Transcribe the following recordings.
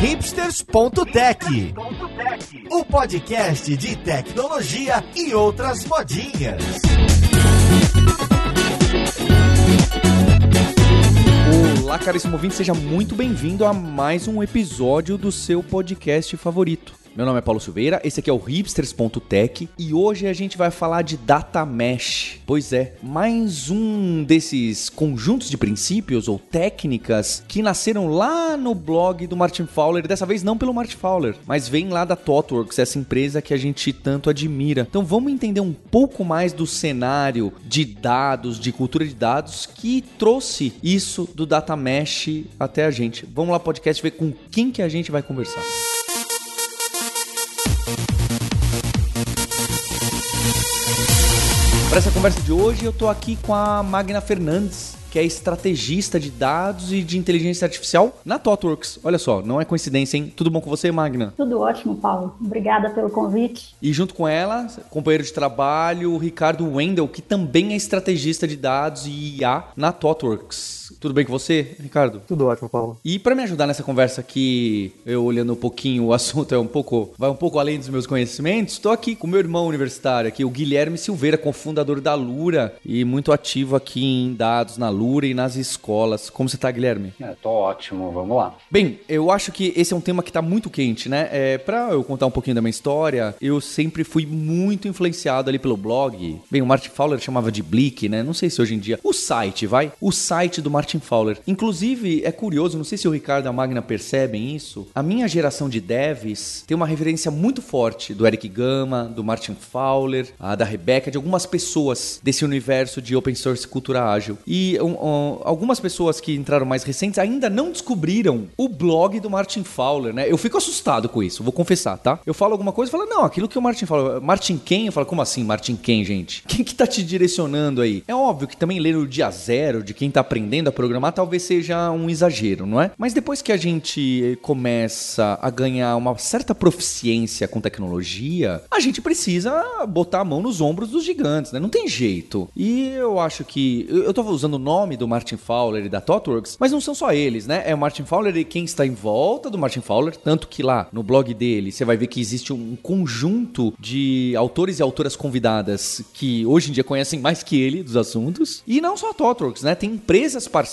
hipsters.tech, o podcast de tecnologia e outras modinhas. Olá, caríssimo ouvinte, seja muito bem-vindo a mais um episódio do seu podcast favorito. Meu nome é Paulo Silveira, esse aqui é o hipsters.tech e hoje a gente vai falar de data mesh. Pois é, mais um desses conjuntos de princípios ou técnicas que nasceram lá no blog do Martin Fowler, dessa vez não pelo Martin Fowler, mas vem lá da ThoughtWorks, essa empresa que a gente tanto admira. Então vamos entender um pouco mais do cenário de dados, de cultura de dados que trouxe isso do data mesh até a gente. Vamos lá podcast ver com quem que a gente vai conversar. Para essa conversa de hoje, eu tô aqui com a Magna Fernandes, que é estrategista de dados e de inteligência artificial na ThoughtWorks. Olha só, não é coincidência, hein? Tudo bom com você, Magna? Tudo ótimo, Paulo. Obrigada pelo convite. E junto com ela, companheiro de trabalho, o Ricardo Wendel, que também é estrategista de dados e IA na ThoughtWorks. Tudo bem com você, Ricardo? Tudo ótimo, Paulo. E para me ajudar nessa conversa aqui, eu olhando um pouquinho o assunto é um pouco, vai um pouco além dos meus conhecimentos, estou aqui com meu irmão universitário aqui, o Guilherme Silveira, cofundador da Lura e muito ativo aqui em dados na Lura e nas escolas. Como você tá, Guilherme? É, tô ótimo, vamos lá. Bem, eu acho que esse é um tema que tá muito quente, né? É, para eu contar um pouquinho da minha história, eu sempre fui muito influenciado ali pelo blog. Bem, o Martin Fowler chamava de Blick, né? Não sei se hoje em dia. O site, vai? O site do Martin Fowler. Inclusive, é curioso, não sei se o Ricardo e a Magna percebem isso. A minha geração de devs tem uma referência muito forte do Eric Gama, do Martin Fowler, da Rebecca, de algumas pessoas desse universo de open source cultura ágil. E um, um, algumas pessoas que entraram mais recentes ainda não descobriram o blog do Martin Fowler, né? Eu fico assustado com isso, vou confessar, tá? Eu falo alguma coisa e falo, não, aquilo que o Martin fala, Martin quem? Eu falo, como assim Martin quem, gente? Quem que tá te direcionando aí? É óbvio que também ler o dia zero de quem tá aprendendo a programar talvez seja um exagero, não é? Mas depois que a gente começa a ganhar uma certa proficiência com tecnologia, a gente precisa botar a mão nos ombros dos gigantes, né? Não tem jeito. E eu acho que. Eu tô usando o nome do Martin Fowler e da ThoughtWorks, mas não são só eles, né? É o Martin Fowler e quem está em volta do Martin Fowler, tanto que lá no blog dele você vai ver que existe um conjunto de autores e autoras convidadas que hoje em dia conhecem mais que ele dos assuntos. E não só a ThoughtWorks, né? Tem empresas parceiras.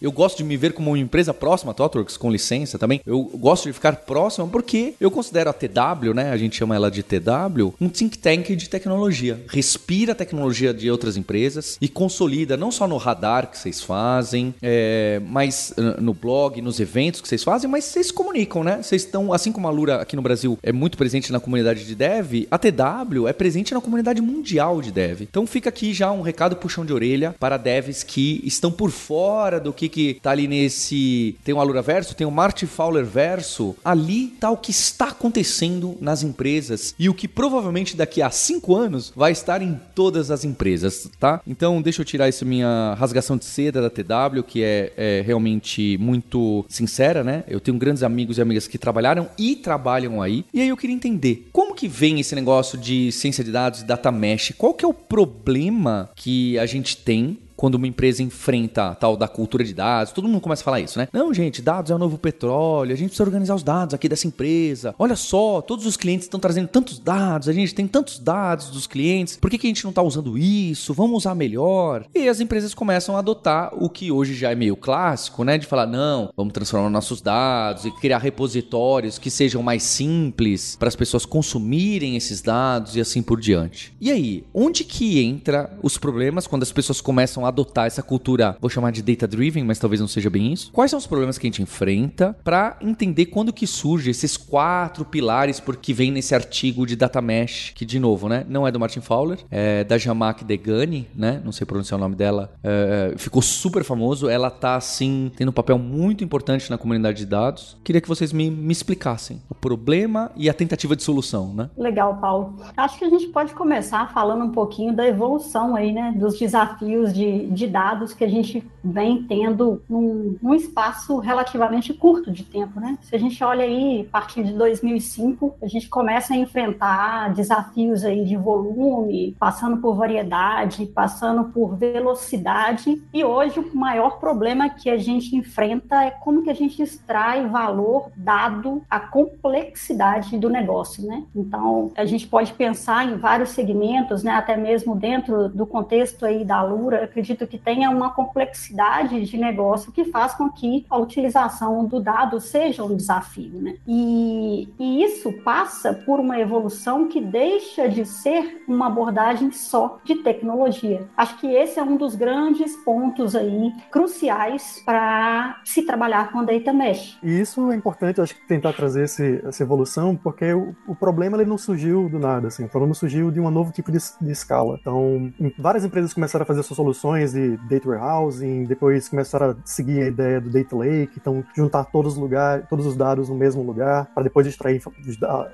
Eu gosto de me ver como uma empresa próxima a ThoughtWorks, com licença também. Eu gosto de ficar próximo porque eu considero a TW, né? A gente chama ela de TW, um think tank de tecnologia. Respira a tecnologia de outras empresas e consolida não só no radar que vocês fazem, é, mas no blog, nos eventos que vocês fazem, mas vocês comunicam, né? Vocês estão, assim como a Lura aqui no Brasil é muito presente na comunidade de dev, a TW é presente na comunidade mundial de dev. Então fica aqui já um recado puxão de orelha para devs que estão por fora do que que tá ali nesse, tem o Alura Verso, tem o Marty Fowler Verso, ali tá o que está acontecendo nas empresas e o que provavelmente daqui a cinco anos vai estar em todas as empresas, tá? Então deixa eu tirar essa minha rasgação de seda da TW, que é, é realmente muito sincera, né? Eu tenho grandes amigos e amigas que trabalharam e trabalham aí. E aí eu queria entender como que vem esse negócio de ciência de dados data mesh? Qual que é o problema que a gente tem quando uma empresa enfrenta tal da cultura de dados, todo mundo começa a falar isso, né? Não, gente, dados é o novo petróleo, a gente precisa organizar os dados aqui dessa empresa. Olha só, todos os clientes estão trazendo tantos dados, a gente tem tantos dados dos clientes, por que, que a gente não está usando isso? Vamos usar melhor. E as empresas começam a adotar o que hoje já é meio clássico, né? De falar, não, vamos transformar nossos dados e criar repositórios que sejam mais simples para as pessoas consumirem esses dados e assim por diante. E aí, onde que entra os problemas quando as pessoas começam a adotar essa cultura, vou chamar de data driven, mas talvez não seja bem isso. Quais são os problemas que a gente enfrenta para entender quando que surge esses quatro pilares porque vem nesse artigo de data mesh, que de novo, né, não é do Martin Fowler, é da Jamak Degani, né, não sei pronunciar o nome dela, é, ficou super famoso, ela tá assim, tendo um papel muito importante na comunidade de dados. Queria que vocês me, me explicassem o problema e a tentativa de solução, né? Legal, Paulo. Acho que a gente pode começar falando um pouquinho da evolução aí, né, dos desafios de de, dados que a gente vem tendo num, num, espaço relativamente curto de tempo, né? Se a gente olha aí, a partir de 2005, a gente começa a enfrentar desafios aí de volume, passando por variedade, passando por velocidade, e hoje o maior problema que a gente enfrenta é como que a gente extrai valor dado a complexidade do negócio, né? Então, a gente pode pensar em vários segmentos, né? Até mesmo dentro do contexto aí da Lura, acredito que tenha uma complexidade de negócio que faz com que a utilização do dado seja um desafio, né? E, e isso passa por uma evolução que deixa de ser uma abordagem só de tecnologia. Acho que esse é um dos grandes pontos aí cruciais para se trabalhar com data mesh. E isso é importante, acho que tentar trazer esse, essa evolução, porque o, o problema ele não surgiu do nada, assim, o problema surgiu de um novo tipo de, de escala. Então, várias empresas começaram a fazer suas soluções de data warehousing, depois começaram a seguir a ideia do data lake, então juntar todos os lugares, todos os dados no mesmo lugar, para depois extrair,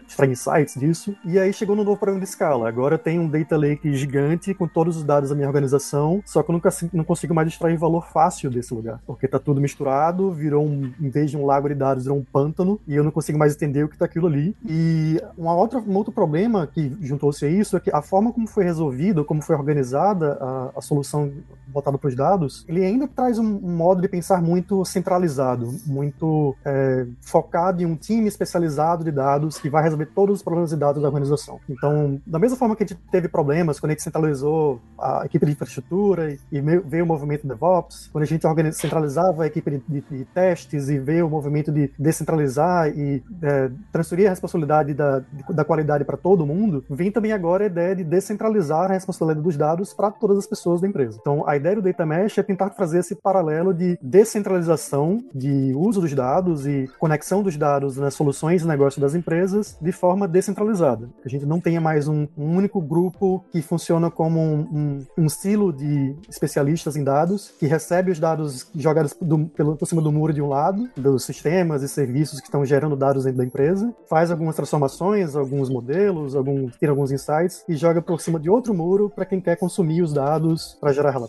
extrair insights disso. E aí chegou no novo problema de escala. Agora tem um data lake gigante com todos os dados da minha organização, só que eu nunca não consigo mais extrair valor fácil desse lugar, porque tá tudo misturado, virou um, em vez de um lago de dados, virou um pântano, e eu não consigo mais entender o que tá aquilo ali. E uma outra, um outro problema que juntou-se a isso é que a forma como foi resolvido, como foi organizada a, a solução voltada para os dados, ele ainda traz um, um, modo de pensar muito centralizado, muito é, focado em um time especializado de dados que vai resolver todos os problemas de dados da organização. Então, da mesma forma que a gente teve problemas quando a gente centralizou a equipe de infraestrutura e, e veio o movimento DevOps, quando a gente centralizava a equipe de, de, de, testes e veio o movimento de descentralizar e é, transferir a responsabilidade da, da qualidade para todo mundo, vem também agora a ideia de descentralizar a responsabilidade dos dados para todas as pessoas da empresa. Então, a ideia do Data Mesh é tentar fazer esse paralelo de descentralização de uso dos dados e conexão dos dados nas soluções de negócio das empresas de forma descentralizada. A gente não tenha mais um, um único grupo que funciona como um, um, um, silo de especialistas em dados, que recebe os dados jogados do, pelo, por cima do muro de um lado, dos sistemas e serviços que estão gerando dados dentro da empresa, faz algumas transformações, alguns modelos, algum, tira alguns insights e joga por cima de outro muro para quem quer consumir os dados para gerar relatórios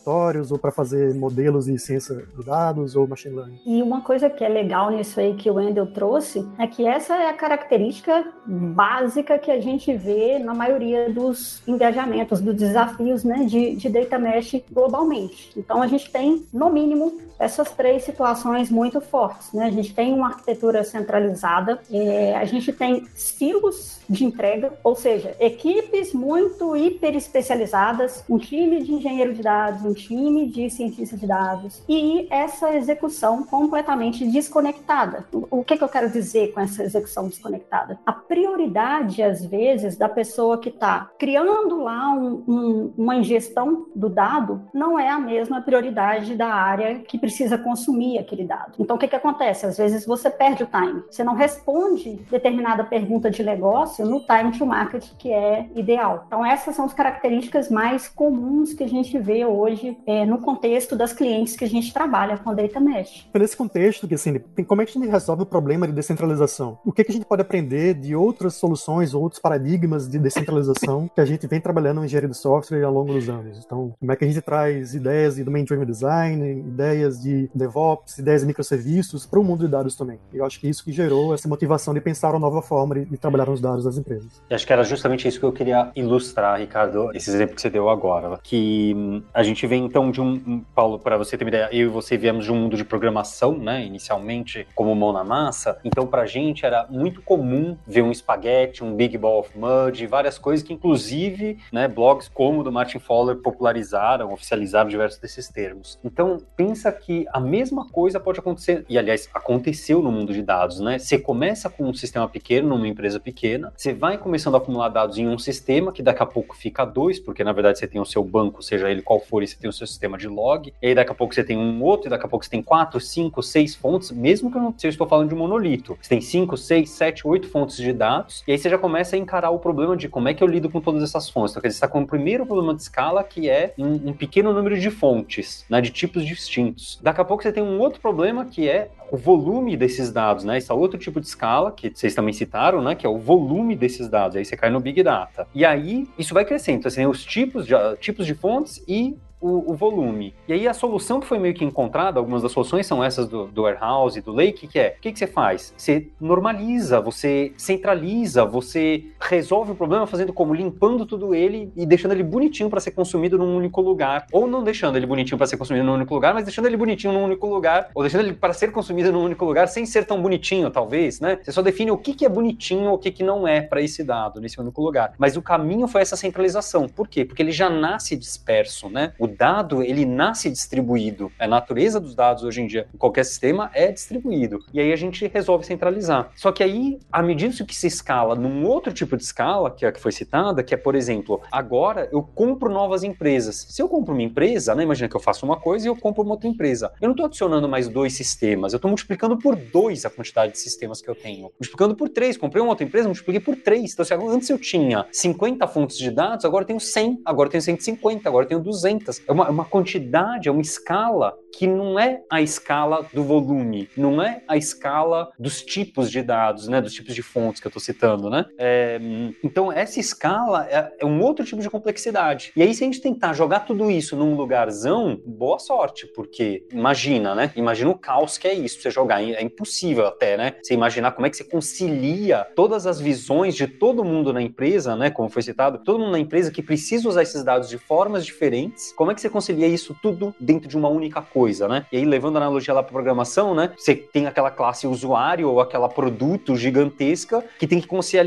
ou para fazer modelos de ciência de dados ou machine learning. E uma coisa que é legal nisso aí que o Wendel trouxe é que essa é a característica básica que a gente vê na maioria dos engajamentos, dos desafios né, de, de data mesh globalmente. Então a gente tem, no mínimo, essas três situações muito fortes. Né? A gente tem uma arquitetura centralizada, é, a gente tem silos de entrega, ou seja, equipes muito hiper especializadas, um time de engenheiro de dados, um time de cientista de dados, e essa execução completamente desconectada. O que, que eu quero dizer com essa execução desconectada? A prioridade, às vezes, da pessoa que está criando lá um, um, uma ingestão do dado não é a mesma prioridade da área que precisa consumir aquele dado. Então, o que, que acontece? Às vezes você perde o time. Você não responde determinada pergunta de negócio no time to market que é ideal. Então, essas são as características mais comuns que a gente vê hoje é, no contexto das clientes que a gente trabalha com Data Mesh. Nesse contexto, que assim, como é que a gente resolve o problema de descentralização? O que, que a gente pode aprender de outras soluções, outros paradigmas de descentralização que a gente vem trabalhando em engenharia de software ao longo dos anos? Então, como é que a gente traz ideias de domain-driven design, ideias de DevOps, ideias de microserviços para o mundo de dados também. Eu acho que isso que gerou essa motivação de pensar uma nova forma de, de trabalhar nos dados das empresas. Eu acho que era justamente isso que eu queria ilustrar, Ricardo, esse exemplo que você deu agora, que hum, a gente vem então de um, Paulo, para você ter uma ideia, eu e você viemos de um mundo de programação, né, inicialmente como mão na massa, então para a gente era muito comum ver um espaguete, um Big Ball of Mud, várias coisas que inclusive, né, blogs como o do Martin Fowler popularizaram, oficializaram diversos desses termos. Então, pensa que a mesma coisa pode acontecer, e aliás, aconteceu no mundo de dados, né? Você começa com um sistema pequeno, numa empresa pequena, você vai começando a acumular dados em um sistema, que daqui a pouco fica dois, porque na verdade você tem o seu banco, seja ele qual for, e você tem o seu sistema de log, e aí daqui a pouco você tem um outro, e daqui a pouco você tem quatro, cinco, seis fontes, mesmo que eu não seja estou falando de um monolito. Você tem cinco, seis, sete, oito fontes de dados, e aí você já começa a encarar o problema de como é que eu lido com todas essas fontes. Então, quer dizer, você está com o primeiro problema de escala, que é um, um pequeno número de fontes, né, de tipos distintos. Daqui a pouco você tem um outro problema que é o volume desses dados, né? Esse é outro tipo de escala que vocês também citaram, né? Que é o volume desses dados. Aí você cai no Big Data. E aí isso vai crescendo. Então, os tipos de, tipos de fontes e o, o, volume. E aí a solução que foi meio que encontrada, algumas das soluções são essas do, do warehouse, do lake, que é, o que, que você faz? Você normaliza, você centraliza, você resolve o problema fazendo como? Limpando tudo ele e deixando ele bonitinho para ser consumido num único lugar. Ou não deixando ele bonitinho para ser consumido num único lugar, mas deixando ele bonitinho num único lugar, ou deixando ele para ser consumido num único lugar sem ser tão bonitinho, talvez, né? Você só define o que, que é bonitinho ou o que, que não é para esse dado, nesse único lugar. Mas o caminho foi essa centralização. Por quê? Porque ele já nasce disperso, né? O dado, ele nasce distribuído. A natureza dos dados hoje em dia, em qualquer sistema, é distribuído. E aí a gente resolve centralizar. Só que aí, à medida que se escala num outro tipo de escala, que é a que foi citada, que é, por exemplo, agora eu compro novas empresas. Se eu compro uma empresa, né, imagina que eu faço uma coisa e eu compro uma outra empresa. Eu não estou adicionando mais dois sistemas, eu estou multiplicando por dois a quantidade de sistemas que eu tenho. Multiplicando por três. Comprei uma outra empresa, multipliquei por três. Então, se antes eu tinha 50 fontes de dados, agora eu tenho 100, agora eu tenho 150, agora eu tenho 200 é uma, é uma quantidade, é uma escala que não é a escala do volume, não é a escala dos tipos de dados, né, dos tipos de fontes que eu estou citando, né? É, então essa escala é, é, um outro tipo de complexidade. E aí se a gente tentar jogar tudo isso num lugarzão, boa sorte, porque imagina, né? Imagina o caos que é isso, você jogar, é impossível até, né? Você imaginar como é que você concilia todas as visões de todo mundo na empresa, né? Como foi citado, todo mundo na empresa que precisa usar esses dados de formas diferentes. Como é que você concilia isso tudo dentro de uma única coisa? né? E aí, levando a analogia lá para programação, né? Você tem aquela classe usuário ou aquela produto gigantesca que tem que conciliar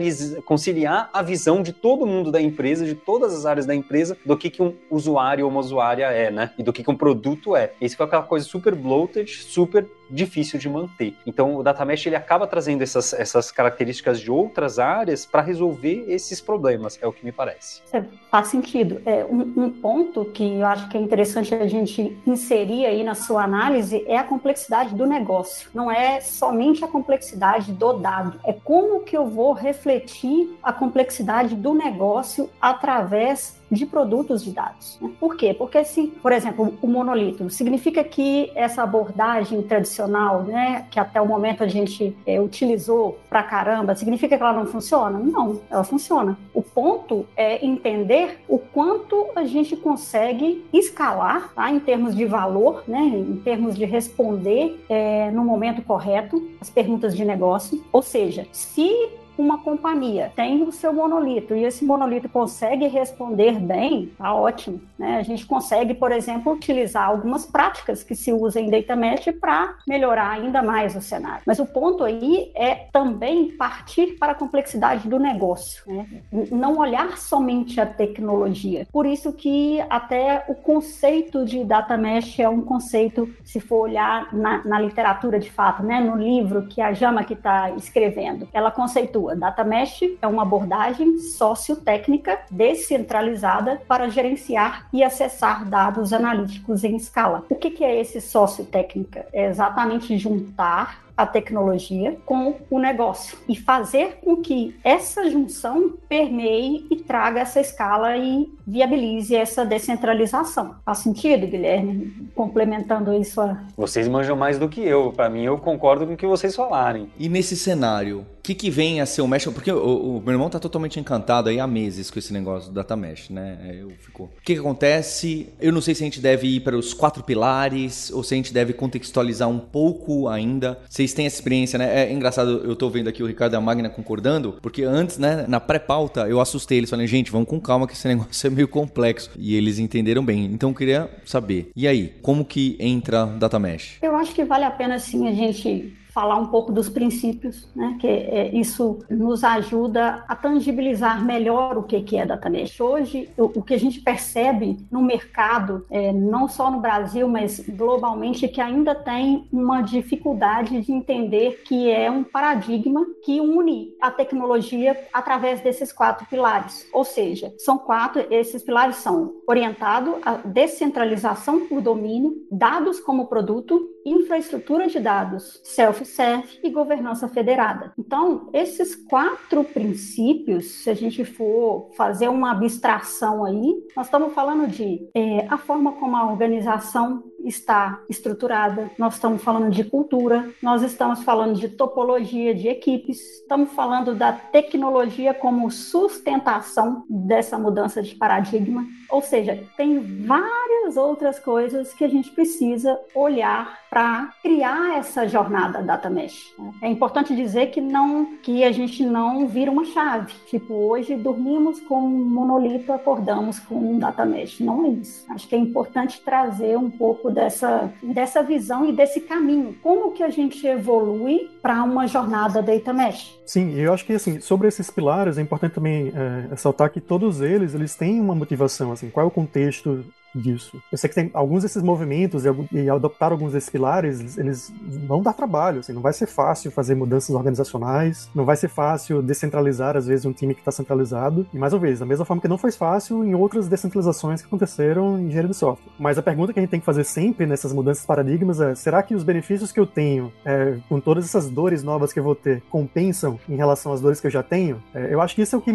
a visão de todo mundo da empresa, de todas as áreas da empresa, do que, que um usuário ou uma usuária é, né? E do que, que um produto é. Isso foi aquela coisa super bloated, super difícil de manter. Então, o data mesh ele acaba trazendo essas, essas características de outras áreas para resolver esses problemas, é o que me parece. É, faz sentido. É, um, um, ponto que eu acho que é interessante a gente inserir aí na sua análise é a complexidade do negócio. Não é somente a complexidade do dado, é como que eu vou refletir a complexidade do negócio através de produtos de dados. Né? Por quê? Porque se, por exemplo, o monolito significa que essa abordagem tradicional, né, que até o momento a gente é, utilizou pra caramba, significa que ela não funciona? Não, ela funciona. O ponto é entender o quanto a gente consegue escalar, tá, em termos de valor, né, em termos de responder é, no momento correto as perguntas de negócio. Ou seja, se uma companhia tem o seu monolito e esse monolito consegue responder bem, tá ótimo. Né? A gente consegue, por exemplo, utilizar algumas práticas que se usam em Data Mesh para melhorar ainda mais o cenário. Mas o ponto aí é também partir para a complexidade do negócio, né? não olhar somente a tecnologia. Por isso que até o conceito de Data Mesh é um conceito, se for olhar na, na literatura de fato, né? no livro que a Jama que está escrevendo, ela conceitua Data Mesh é uma abordagem sociotécnica descentralizada para gerenciar e acessar dados analíticos em escala. O que, que é esse sociotécnica? É exatamente juntar a tecnologia com o negócio e fazer com que essa junção permeie e traga essa escala e viabilize essa descentralização. Faz sentido, Guilherme? Complementando isso. A... Vocês manjam mais do que eu. Para mim, eu concordo com o que vocês falarem. E nesse cenário, que, que vem a ser o mesh? Porque o, o, meu irmão tá totalmente encantado aí há meses com esse negócio do data mesh, né? É, eu fico... O que, que acontece? Eu não sei se a gente deve ir para os quatro pilares ou se a gente deve contextualizar um pouco ainda. Vocês têm essa experiência, né? É engraçado, eu tô vendo aqui o Ricardo e a Magna concordando, porque antes, né, na pré-pauta, eu assustei eles, falei, gente, vamos com calma que esse negócio é meio complexo. E eles entenderam bem. Então eu queria saber, e aí, como que entra Data Mesh? Eu acho que vale a pena sim a gente falar um pouco dos princípios, né? que é, isso nos ajuda a tangibilizar melhor o que, que é data mesh. Hoje, o, o que a gente percebe no mercado, é, não só no Brasil, mas globalmente, é que ainda tem uma dificuldade de entender que é um paradigma que une a tecnologia através desses quatro pilares. Ou seja, são quatro, esses pilares são orientado à descentralização por domínio, dados como produto, infraestrutura de dados, self-serve e governança federada. Então, esses quatro princípios, se a gente for fazer uma abstração aí, nós estamos falando de é, a forma como a organização está estruturada, nós estamos falando de cultura, nós estamos falando de topologia de equipes, estamos falando da tecnologia como sustentação dessa mudança de paradigma, ou seja, tem outras coisas que a gente precisa olhar para criar essa jornada data mesh. É importante dizer que não que a gente não vira uma chave, tipo hoje dormimos com um monolito, acordamos com um data mesh, não é isso. Acho que é importante trazer um pouco dessa dessa visão e desse caminho. Como que a gente evolui para uma jornada data mesh? Sim, eu acho que assim, sobre esses pilares é importante também é, ressaltar que todos eles eles têm uma motivação, assim, qual é o contexto disso. Eu sei que tem alguns desses movimentos e, e adoptar alguns desses pilares, eles vão dar trabalho, assim, não vai ser fácil fazer mudanças organizacionais, não vai ser fácil descentralizar, às vezes, um time que está centralizado. E, mais uma vez, da mesma forma que não foi fácil em outras descentralizações que aconteceram em engenharia de software. Mas a pergunta que a gente tem que fazer sempre nessas mudanças de paradigmas é, será que os benefícios que eu tenho, é, com todas essas dores novas que eu vou ter, compensam em relação às dores que eu já tenho? É, eu acho que isso é o que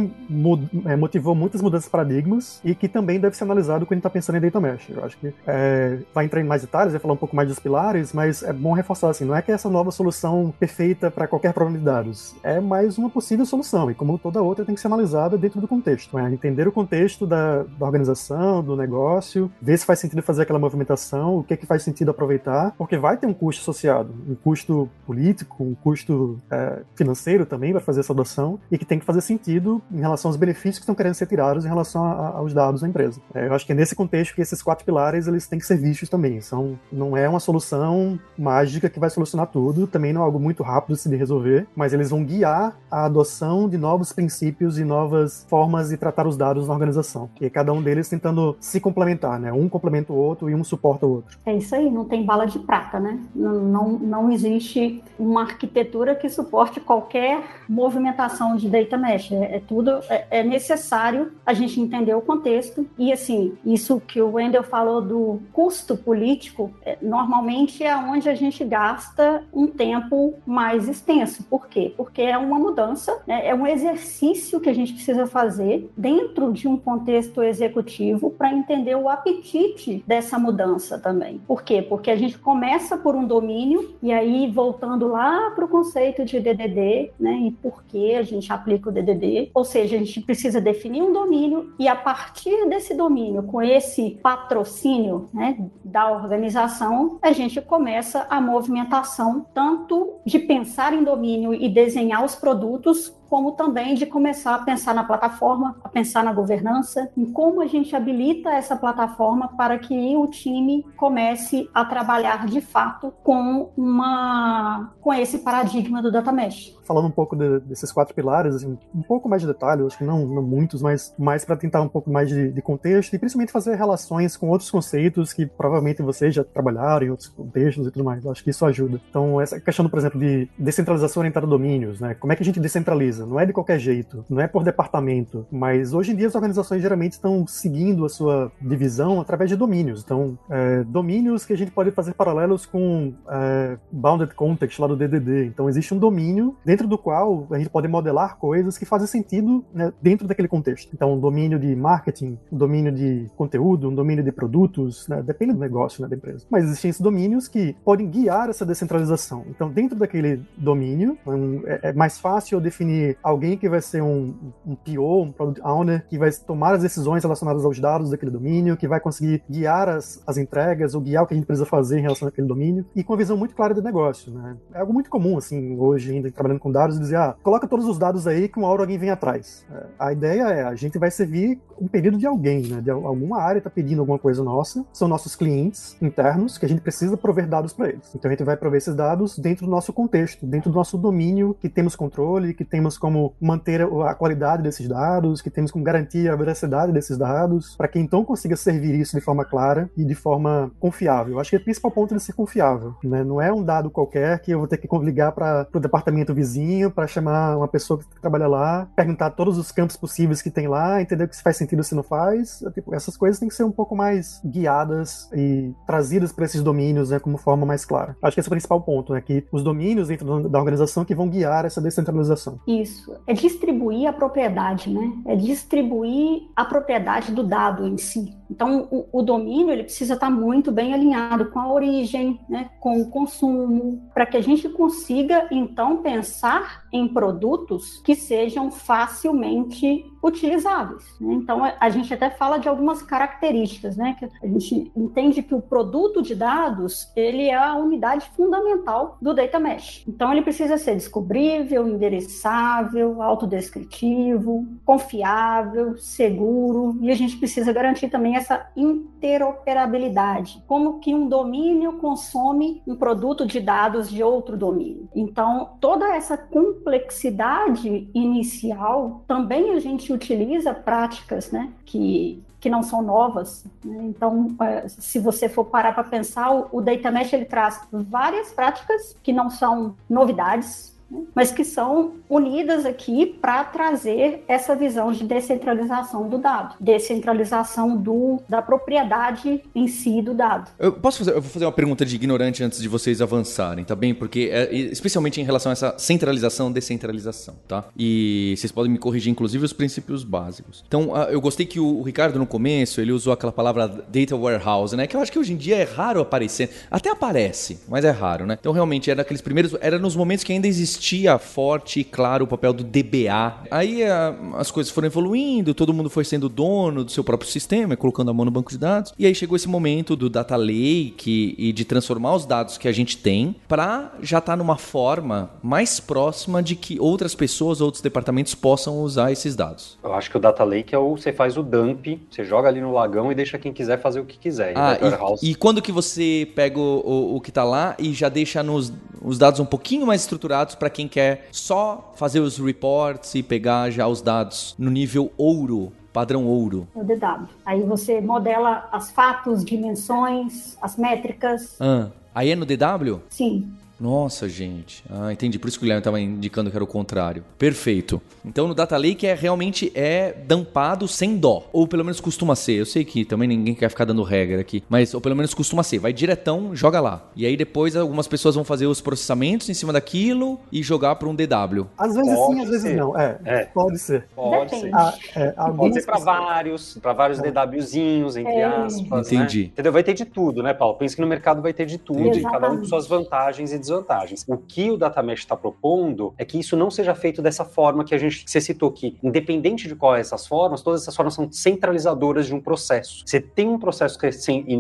é, motivou muitas mudanças de paradigmas e que também deve ser analisado quando a gente está pensando em mesh. Eu acho que é, vai entrar em mais detalhes, vai falar um pouco mais dos pilares, mas é bom reforçar assim, não é que é essa nova solução perfeita para qualquer problema de dados, é mais uma possível solução e como toda outra tem que ser analisada dentro do contexto, é entender o contexto da, da organização, do negócio, ver se faz sentido fazer aquela movimentação, o que é que faz sentido aproveitar, porque vai ter um custo associado, um custo político, um custo é, financeiro também para fazer essa adoção e que tem que fazer sentido em relação aos benefícios que estão querendo ser tirados em relação a, aos dados da empresa. É, eu acho que é nesse contexto que esses quatro pilares eles têm que ser vistos também. São, não é uma solução mágica que vai solucionar tudo, também não é algo muito rápido de se resolver, mas eles vão guiar a adoção de novos princípios e novas formas de tratar os dados na organização. E cada um deles tentando se complementar, né? Um complementa o outro e um suporta o outro. É isso aí, não tem bala de prata, né? Não, não, não existe uma arquitetura que suporte qualquer movimentação de data mesh. É, é tudo, é, é necessário a gente entender o contexto e assim, isso que o Wendel falou do custo político, é, normalmente é onde a gente gasta um tempo mais extenso. Por quê? Porque é uma mudança, né? é um exercício que a gente precisa fazer dentro de um contexto executivo para entender o apetite dessa mudança também. Por quê? Porque a gente começa por um domínio e aí voltando lá para o conceito de DDD, né? E por que a gente aplica o DDD? Ou seja, a gente precisa definir um domínio e a partir desse domínio, com esse patrocínio né, da organização, a gente começa a movimentação tanto de pensar em domínio e desenhar os produtos, como também de começar a pensar na plataforma, a pensar na governança, em como a gente habilita essa plataforma para que o time comece a trabalhar de fato com uma com esse paradigma do data mesh. Falando um pouco de, desses quatro pilares, assim, um pouco mais de detalhe, acho que não, não muitos, mas mais para tentar um pouco mais de, de, contexto e principalmente fazer relações com outros conceitos que provavelmente vocês já trabalharam em outros contextos e tudo mais. acho que isso ajuda. Então, essa questão, por exemplo, de descentralização orientada a domínios, né? Como é que a gente descentraliza? Não é de qualquer jeito, não é por departamento, mas hoje em dia as organizações geralmente estão seguindo a sua divisão através de domínios. Então, é, domínios que a gente pode fazer paralelos com é, Bounded Context lá do DDD. Então, existe um domínio dentro do qual a gente pode modelar coisas que fazem sentido né, dentro daquele contexto. Então, um domínio de marketing, um domínio de conteúdo, um domínio de produtos, né, depende do negócio né, da empresa. Mas existem esses domínios que podem guiar essa descentralização. Então, dentro daquele domínio, é, é mais fácil eu definir alguém que vai ser um, um PO, um Product Owner, que vai tomar as decisões relacionadas aos dados daquele domínio, que vai conseguir guiar as, as entregas ou guiar o que a gente precisa fazer em relação àquele domínio, e com uma visão muito clara do negócio, né? É algo muito comum, assim, hoje ainda trabalhando com dados, dizer, ah, coloca todos os dados aí que uma hora alguém vem atrás. É, a ideia é, a gente vai servir um pedido de alguém, né? De alguma área está pedindo alguma coisa nossa, são nossos clientes internos, que a gente precisa prover dados para eles. Então a gente vai prover esses dados dentro do nosso contexto, dentro do nosso domínio, que temos controle, que temos temos como manter a qualidade desses dados, que temos como garantir a veracidade desses dados, para que então consiga servir isso de forma clara e de forma confiável. Acho que é o principal ponto de ser confiável. Né? Não é um dado qualquer que eu vou ter que ligar para o departamento vizinho para chamar uma pessoa que trabalha lá, perguntar todos os campos possíveis que tem lá, entender o que faz sentido e se não faz. Tipo, essas coisas têm que ser um pouco mais guiadas e trazidas para esses domínios né, como forma mais clara. Acho que esse é o principal ponto, né, que os domínios dentro da organização que vão guiar essa descentralização. Isso. É distribuir a propriedade, né? É distribuir a propriedade do dado em si. Então, o, o domínio ele precisa estar muito bem alinhado com a origem, né, com o consumo, para que a gente consiga, então, pensar em produtos que sejam facilmente utilizáveis. Né? Então, a gente até fala de algumas características, né? Que a gente entende que o produto de dados, ele é a unidade fundamental do data mesh. Então, ele precisa ser descobrível, endereçável, autodescritivo, confiável, seguro, e a gente precisa garantir também essa interoperabilidade. Como que um domínio consome um produto de dados de outro domínio. Então, toda essa complexidade inicial também a gente utiliza práticas né, que, que não são novas. Né? Então, é, se você for parar para pensar, o Data Mesh ele traz várias práticas que não são novidades, mas que são unidas aqui para trazer essa visão de descentralização do dado, descentralização do, da propriedade em si do dado. Eu posso fazer, eu vou fazer uma pergunta de ignorante antes de vocês avançarem, tá bem? Porque é, especialmente em relação a essa centralização, descentralização, tá? E vocês podem me corrigir, inclusive, os princípios básicos. Então, eu gostei que o Ricardo no começo ele usou aquela palavra data warehouse, né? Que eu acho que hoje em dia é raro aparecer, até aparece, mas é raro, né? Então, realmente era aqueles primeiros, era nos momentos que ainda existia existia forte e claro o papel do DBA. Aí a, as coisas foram evoluindo, todo mundo foi sendo dono do seu próprio sistema, colocando a mão no banco de dados. E aí chegou esse momento do data lake e de transformar os dados que a gente tem para já estar tá numa forma mais próxima de que outras pessoas, outros departamentos possam usar esses dados. Eu acho que o data lake é o você faz o dump, você joga ali no lagão e deixa quem quiser fazer o que quiser. Ah, e, e, quando que você pega o, o, o que está lá e já deixa nos, os dados um pouquinho mais estruturados para quem quer só fazer os reports e pegar já os dados no nível ouro padrão ouro. O DW. Aí você modela as fatos, dimensões, as métricas. Ah, aí é no DW? Sim. Nossa, gente. Ah, entendi. Por isso que o Guilherme estava indicando que era o contrário. Perfeito. Então no Data Lake é realmente é dampado sem dó. Ou pelo menos costuma ser. Eu sei que também ninguém quer ficar dando regra aqui. Mas ou pelo menos costuma ser. Vai diretão, joga lá. E aí depois algumas pessoas vão fazer os processamentos em cima daquilo e jogar para um DW. Às vezes pode sim, às vezes não. É, é. Pode ser. Pode Depende. ser. Ah, é, pode ser para vários, para vários é. DWzinhos, entre é. aspas. Entendi. Né? Entendeu? Vai ter de tudo, né, Paulo? Pensa que no mercado vai ter de tudo. E cada um com suas vantagens e desvantagens. O que o Data Mesh está propondo é que isso não seja feito dessa forma que a gente que você citou que, independente de quais essas formas, todas essas formas são centralizadoras de um processo. Você tem um processo que é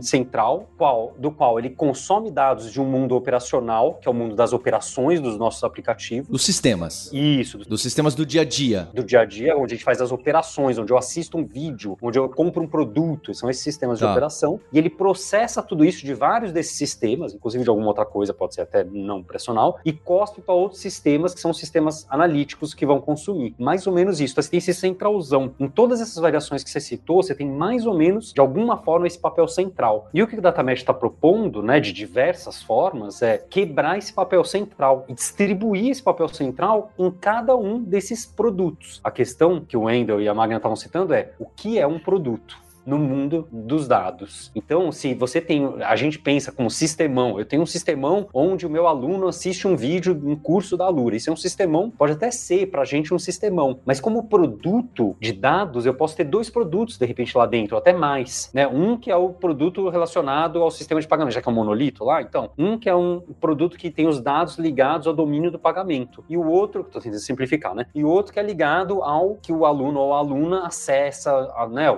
central, qual, do qual ele consome dados de um mundo operacional, que é o mundo das operações dos nossos aplicativos. Dos sistemas. Isso. Dos sistemas do dia a dia. Do dia a dia, onde a gente faz as operações, onde eu assisto um vídeo, onde eu compro um produto, são esses sistemas tá. de operação, e ele processa tudo isso de vários desses sistemas, inclusive de alguma outra coisa, pode ser até não pressional, e cospe para outros sistemas que são sistemas analíticos que vão consumir. Mais ou menos isso. Então, você tem esse centralzão. Em todas essas variações que você citou, você tem mais ou menos, de alguma forma, esse papel central. E o que o Data Mesh está propondo, né, de diversas formas, é quebrar esse papel central e distribuir esse papel central em cada um desses produtos. A questão que o Wendell e a Magna estavam citando é o que é um produto? No mundo dos dados. Então, se você tem, a gente pensa como sistemão, eu tenho um sistemão onde o meu aluno assiste um vídeo, um curso da Lura. Isso é um sistemão, pode até ser para a gente um sistemão, mas como produto de dados, eu posso ter dois produtos de repente lá dentro, até mais, né? Um que é o produto relacionado ao sistema de pagamento, já que é um monolito lá, então, um que é um produto que tem os dados ligados ao domínio do pagamento, e o outro, estou tentando simplificar, né? E o outro que é ligado ao que o aluno ou a aluna acessa, né,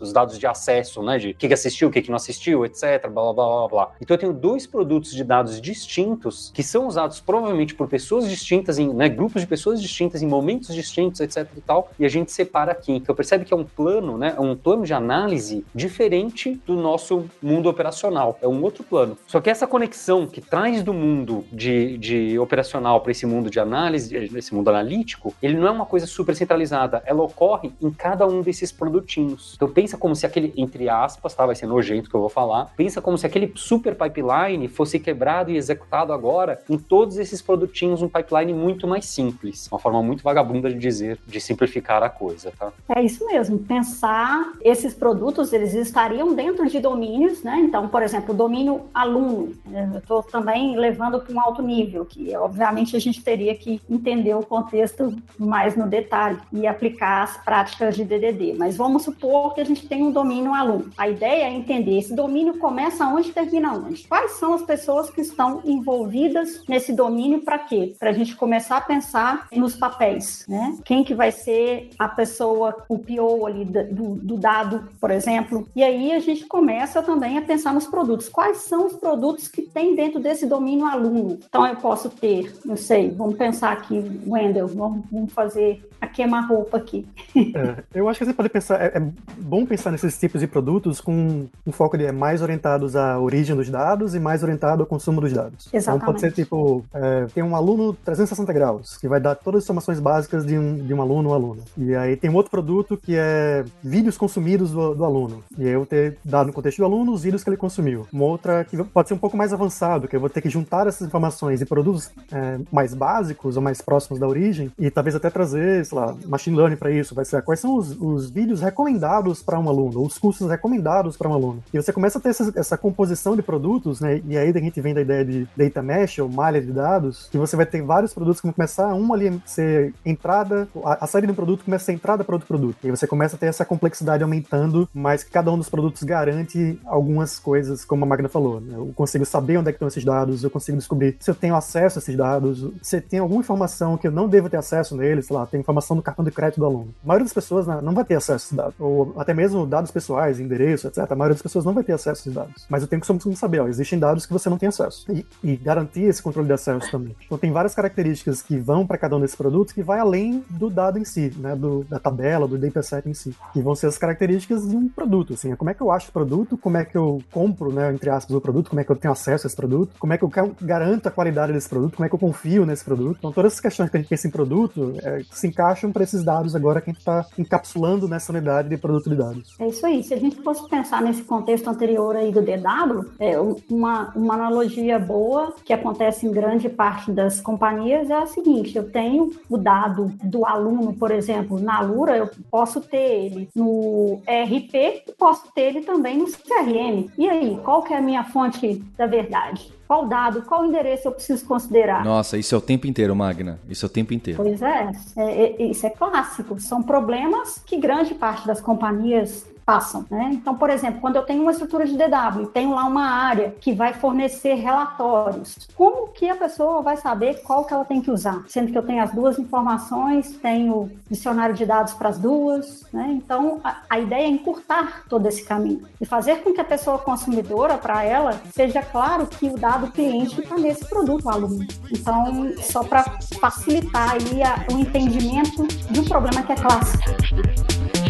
os dados dados de acesso, né? De o que, que assistiu, o que, que não assistiu, etc. Blá, blá, blá, blá. Então eu tenho dois produtos de dados distintos que são usados provavelmente por pessoas distintas, em né, grupos de pessoas distintas, em momentos distintos, etc. e tal. E a gente separa aqui. Então percebe que é um plano, né? É um plano de análise diferente do nosso mundo operacional. É um outro plano. Só que essa conexão que traz do mundo de, de operacional para esse mundo de análise, esse mundo analítico, ele não é uma coisa super centralizada. Ela ocorre em cada um desses produtinhos. Então pensa como se aquele, entre aspas, tá? Vai ser nojento que eu vou falar. Pensa como se aquele super pipeline fosse quebrado e executado agora em todos esses produtinhos, um pipeline muito mais simples. Uma forma muito vagabunda de dizer, de simplificar a coisa, tá? É isso mesmo. Pensar esses produtos, eles estariam dentro de domínios, né? Então, por exemplo, domínio aluno. Né? Eu estou também levando para um alto nível, que obviamente a gente teria que entender o contexto mais no detalhe e aplicar as práticas de DDD. Mas vamos supor que a gente tem um domínio aluno. A ideia é entender esse domínio começa onde e termina onde. Quais são as pessoas que estão envolvidas nesse domínio para quê? Para a gente começar a pensar nos papéis, né? Quem que vai ser a pessoa, o PO ali do, do dado, por exemplo. E aí a gente começa também a pensar nos produtos. Quais são os produtos que tem dentro desse domínio aluno? Então eu posso ter, não sei, vamos pensar aqui, Wendel, vamos, vamos fazer a queima-roupa aqui. É, eu acho que você pode pensar, é, é, bom pensar nesses tipos de produtos com um foco de mais orientados à origem dos dados e mais orientado ao consumo dos dados. Exatamente. Então pode ser tipo, é, tem um aluno 360 graus, que vai dar todas as informações básicas de um, de um aluno ou aluna. E aí tem um outro produto que é vídeos consumidos do, do aluno. E aí eu ter dado no contexto do aluno os vídeos que ele consumiu. Uma outra que pode ser um pouco mais avançado, que eu vou ter que juntar essas informações e produtos é, mais básicos ou mais próximos da origem e talvez até trazer, sei lá, machine learning para isso. Vai ser quais são os, os vídeos recomendados para um aluno, os cursos recomendados para um aluno. E você começa a ter essa, essa, composição de produtos, né? E aí a gente vem da ideia de data mesh ou malha de dados, que você vai ter vários produtos que vão começar um ali ser entrada, a, a saída de um produto começa a ser entrada para outro produto. E aí você começa a ter essa complexidade aumentando, mas que cada um dos produtos garante algumas coisas, como a Magna falou. Né? Eu consigo saber onde é que estão esses dados, eu consigo descobrir se eu tenho acesso a esses dados, se tem alguma informação que eu não devo ter acesso neles, sei lá, tem informação do cartão de crédito do aluno. A maioria das pessoas né, não vai ter acesso a esses dados, ou até dados pessoais, endereço, etc. A maioria das pessoas não vai ter acesso a esses dados. Mas eu tenho que saber, ó, existem dados que você não tem acesso. E, e garantir esse controle de acesso também. Então tem várias características que vão para cada um desses produtos que vai além do dado em si, né, do, da tabela, do dataset em si. Que vão ser as características de um produto, assim, é como é que eu acho o produto, como é que eu compro, né, entre aspas, o produto, como é que eu tenho acesso a esse produto, como é que eu garanto a qualidade desse produto, como é que eu confio nesse produto. Então todas essas questões que a gente pensa em produto é, se encaixam para esses dados agora que a gente está encapsulando nessa unidade de produto de dados. É isso aí. Se a gente fosse pensar nesse contexto anterior aí do DW, é uma, uma analogia boa que acontece em grande parte das companhias é a seguinte: eu tenho o dado do aluno, por exemplo, na Lura, eu posso ter ele no ERP e posso ter ele também no CRM. E aí, qual que é a minha fonte da verdade? Qual dado, qual endereço eu preciso considerar? Nossa, isso é o tempo inteiro, Magna. Isso é o tempo inteiro. Pois é, é, é isso é clássico. São problemas que grande parte das companhias passam, né? Então, por exemplo, quando eu tenho uma estrutura de DW tenho lá uma área que vai fornecer relatórios, como que a pessoa vai saber qual que ela tem que usar? Sendo que eu tenho as duas informações, tenho dicionário de dados para as duas, né? Então, a, a, ideia é encurtar todo esse caminho e fazer com que a pessoa consumidora, para ela, seja claro que o dado cliente está nesse produto aluno. Então, só para facilitar aí a, o entendimento de um problema que é clássico.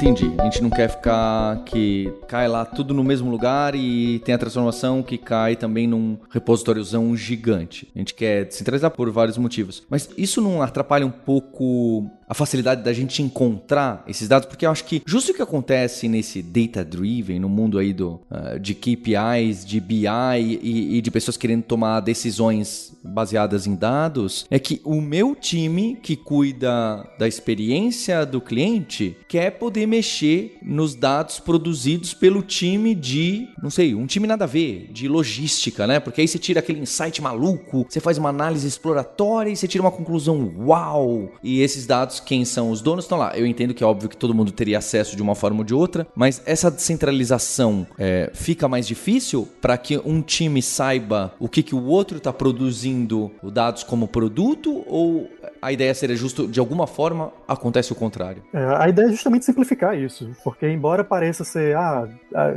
Entendi. A gente não quer ficar que cai lá tudo no mesmo lugar e tem a transformação que cai também num repositóriozão gigante. A gente quer centralizar por vários motivos. Mas isso não atrapalha um pouco a facilidade da gente encontrar esses dados, porque eu acho que justo o que acontece nesse data driven, no mundo aí do, uh, de KPIs, de BI e, e, de pessoas querendo tomar decisões baseadas em dados, é que o meu time que cuida da experiência do cliente quer poder mexer nos dados produzidos pelo time de, não sei, um time nada a ver, de logística, né? Porque aí você tira aquele insight maluco, você faz uma análise exploratória e você tira uma conclusão uau! E esses dados quem são os donos estão lá. Eu entendo que é óbvio que todo mundo teria acesso de uma forma ou de outra, mas essa descentralização é, fica mais difícil para que um time saiba o que, que o outro está produzindo, os dados como produto, ou a ideia seria justo, de alguma forma, acontece o contrário? É, a ideia é justamente simplificar isso, porque embora pareça ser, ah,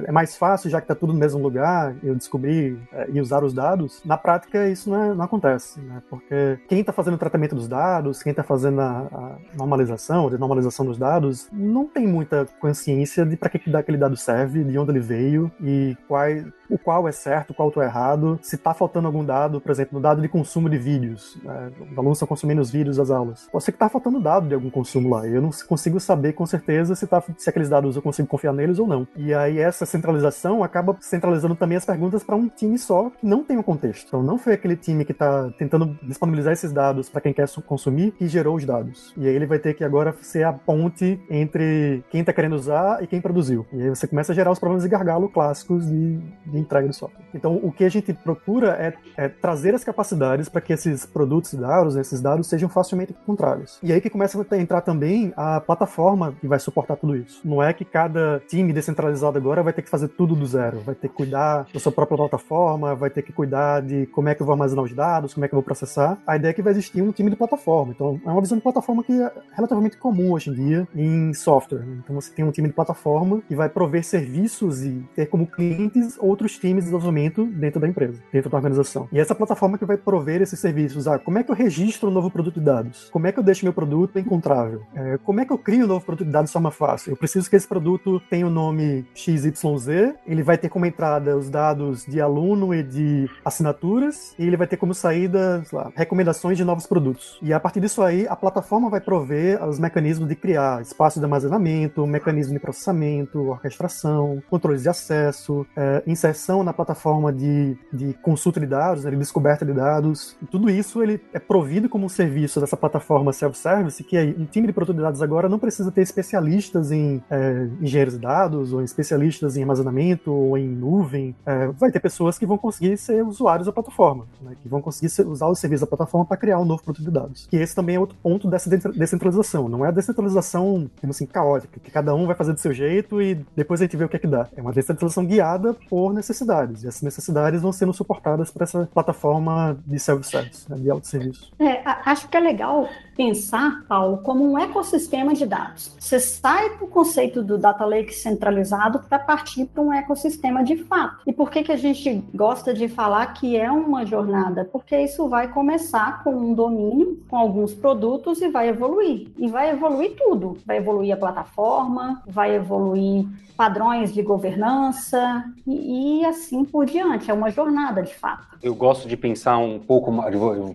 é mais fácil já que está tudo no mesmo lugar, eu descobri é, e usar os dados, na prática isso não, é, não acontece, né? Porque quem está fazendo o tratamento dos dados, quem está fazendo a, a normalização, a desnormalização dos dados, não tem muita consciência de para que, que aquele dado serve, de onde ele veio e qual, o qual é certo, qual é errado, se está faltando algum dado, por exemplo, no dado de consumo de vídeos, né? os alunos estão consumindo os vídeos das aulas. Pode ser que está faltando dado de algum consumo lá, eu não consigo saber com certeza se, tá, se aqueles dados eu consigo confiar neles ou não. E aí essa centralização acaba centralizando também as perguntas para um time só que não tem um contexto. Então não foi aquele time que está tentando disponibilizar esses dados para quem quer consumir que gerou os dados. E aí ele vai ter que agora ser a ponte entre quem está querendo usar e quem produziu. E aí você começa a gerar os problemas de gargalo clássicos de, de entrega de software. Então o que a gente procura é, é trazer as capacidades para que esses produtos e dados, esses dados sejam facilmente encontráveis. E aí que começa a entrar também a plataforma que vai suportar tudo isso. Não é que cada time descentralizado agora vai ter que fazer tudo do zero, vai ter que cuidar da sua própria plataforma, vai ter que cuidar de como é que eu vou armazenar os dados, como é que eu vou processar. A ideia é que vai existir um time de plataforma. Então é uma visão de plataforma que é relativamente comum hoje em dia em software. Né? Então você tem um time de plataforma que vai prover serviços e ter como clientes outros times de desenvolvimento dentro da empresa, dentro da organização. E essa plataforma que vai prover esses serviços. Ah, como é que eu registro um novo produto de dados? Como é que eu deixo meu produto encontrável? É, como é que eu crio um novo produto de dados de forma fácil? Eu preciso que esse produto tenha o nome XYZ, ele vai ter como entrada os dados de aluno e de assinaturas, e ele vai ter como saída, lá, recomendações de novos produtos. E a partir disso aí, a plataforma vai prover os mecanismos de criar espaços de armazenamento, mecanismo de processamento, orquestração, controles de acesso, é, inserção na plataforma de, de consulta de dados, né, de descoberta de dados. Tudo isso ele é provido como um serviço dessa plataforma self-service, que aí, um time de produto de dados agora não precisa ter especialistas em é, engenheiros de dados, ou em especialistas em armazenamento, ou em nuvem. É, vai ter pessoas que vão conseguir ser usuários da plataforma, né, que vão conseguir ser, usar o serviço da plataforma para criar um novo produto de dados. E esse também é outro ponto dessa descentralização. Não é a descentralização, como assim, caótica, que cada um vai fazer do seu jeito e depois a gente vê o que é que dá. É uma descentralização guiada por necessidades. E essas necessidades vão sendo suportadas por essa plataforma de self-service, né, de autosserviço. É, acho que é legal pensar, Paulo, como um ecossistema de dados. Você sai do conceito do data lake centralizado para partir para um ecossistema de fato. E por que, que a gente gosta de falar que é uma jornada? Porque isso vai começar com um domínio, com alguns produtos e vai evoluir. E vai evoluir tudo. Vai evoluir a plataforma, vai evoluir padrões de governança e, e, assim por diante. É uma jornada, de fato. Eu gosto de pensar um pouco,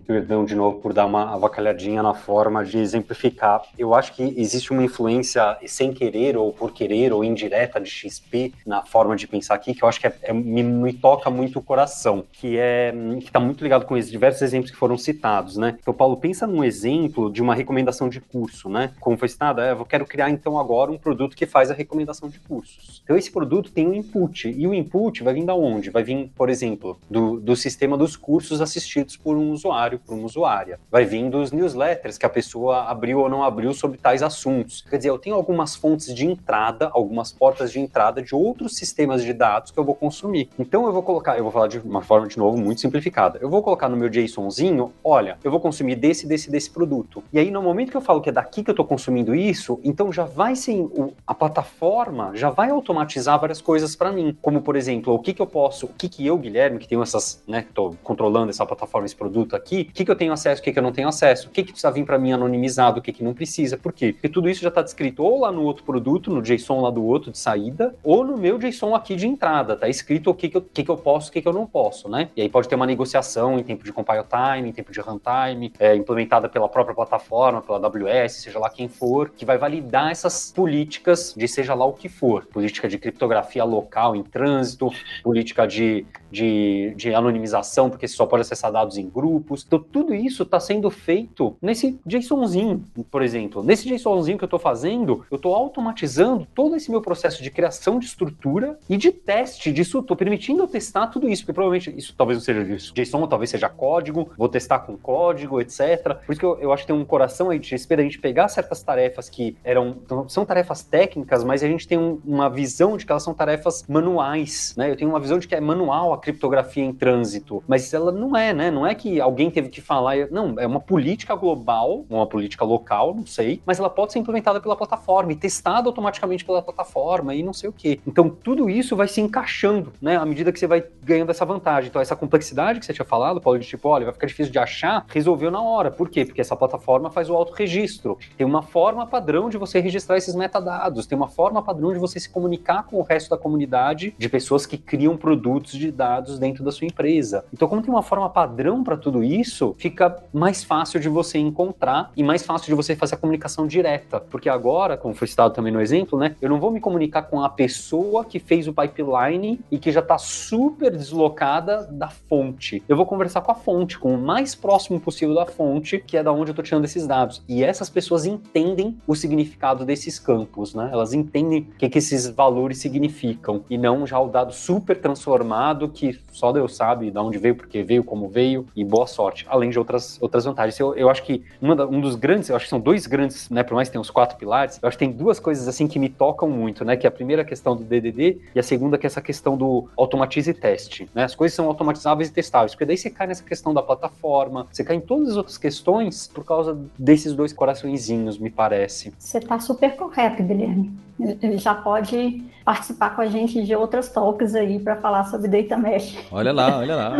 perdão de novo por dar uma avacalhadinha na forma de exemplificar. Eu acho que existe uma influência sem querer ou por querer ou indireta de XP na forma de pensar aqui, que eu acho que é, é, me, me, toca muito o coração, que é que está muito ligado com esses diversos exemplos que foram citados, né? Então, Paulo, pensa num exemplo de uma recomendação de curso, né? Como foi citado, é, eu quero criar então agora um produto que faz a recomendação de cursos. Então, esse produto tem um input, e o input vai vir da onde? Vai vir, por exemplo, do, do sistema dos cursos assistidos por um usuário, por uma usuária. Vai vir dos newsletters que a pessoa abriu ou não abriu sobre tais assuntos. Quer dizer, eu tenho algumas fontes de entrada, algumas portas de entrada de outros sistemas de dados que eu vou consumir. Então eu vou colocar, eu vou falar de uma forma de novo muito simplificada. Eu vou colocar no meu JSONzinho, olha, eu vou consumir desse, desse, desse produto. E aí no momento que eu falo que é daqui que eu estou consumindo isso, então já vai sim, a plataforma já vai automatizar várias coisas para mim, como por exemplo, o que que eu posso, o que que eu, Guilherme, que tenho essas, né, tô controlando essa plataforma, esse produto aqui, o que que eu tenho acesso, o que que eu não tenho acesso, o que que precisa vir para mim anonimizado, o que, que não precisa. Por quê? Porque tudo isso já está descrito ou lá no outro produto, no JSON lá do outro de saída, ou no meu JSON aqui de entrada. Tá escrito o que, que, eu, que, que eu posso, o que, que eu não posso, né? E aí pode ter uma negociação em tempo de compile time, em tempo de runtime, é, implementada pela própria plataforma, pela AWS, seja lá quem for, que vai validar essas políticas de seja lá o que for. Política de criptografia local em trânsito, política de, de, de anonimização, porque só pode acessar dados em grupos. Então, tudo isso está sendo feito nesse JSONzinho, por exemplo. Nesse JSONzinho que eu estou fazendo, eu estou automatizando todo esse meu processo de criação de estrutura e de teste disso. Estou permitindo eu testar tudo isso, porque provavelmente isso talvez não seja isso. JSON talvez seja código, vou testar com código, etc. Por isso que eu, eu acho que tem um coração aí de XP a gente pegar certas tarefas que eram são tarefas técnicas, mas a gente tem um, uma visão de que elas são tarefas manuais, né? Tenho uma visão de que é manual a criptografia em trânsito, mas ela não é, né? Não é que alguém teve que falar, não, é uma política global, uma política local, não sei, mas ela pode ser implementada pela plataforma e testada automaticamente pela plataforma e não sei o que. Então tudo isso vai se encaixando, né? À medida que você vai ganhando essa vantagem. Então essa complexidade que você tinha falado, Paulo, de tipo, olha, vai ficar difícil de achar, resolveu na hora. Por quê? Porque essa plataforma faz o autorregistro. Tem uma forma padrão de você registrar esses metadados, tem uma forma padrão de você se comunicar com o resto da comunidade de pessoas que criam produtos de dados dentro da sua empresa. Então, como tem uma forma padrão para tudo isso, fica mais fácil de você encontrar e mais fácil de você fazer a comunicação direta. Porque agora, como foi citado também no exemplo, né, eu não vou me comunicar com a pessoa que fez o pipeline e que já está super deslocada da fonte. Eu vou conversar com a fonte, com o mais próximo possível da fonte, que é da onde eu estou tirando esses dados. E essas pessoas entendem o significado desses campos, né? Elas entendem o que, que esses valores significam e não já o dado super transformado que só Deus sabe de onde veio, porque veio, como veio e boa sorte. Além de outras, outras vantagens. Eu, eu acho que da, um dos grandes, eu acho que são dois grandes, né? Por mais que tenha os quatro pilares, eu acho que tem duas coisas assim que me tocam muito, né? Que é a primeira questão do DDD e a segunda que é essa questão do automatize e teste, né? As coisas são automatizáveis e testáveis, porque daí você cai nessa questão da plataforma, você cai em todas as outras questões por causa desses dois coraçõezinhos, me parece. Você está super correto, Guilherme. Ele já pode participar com a gente de outras talks aí para falar sobre Data Mesh. Olha lá, olha lá.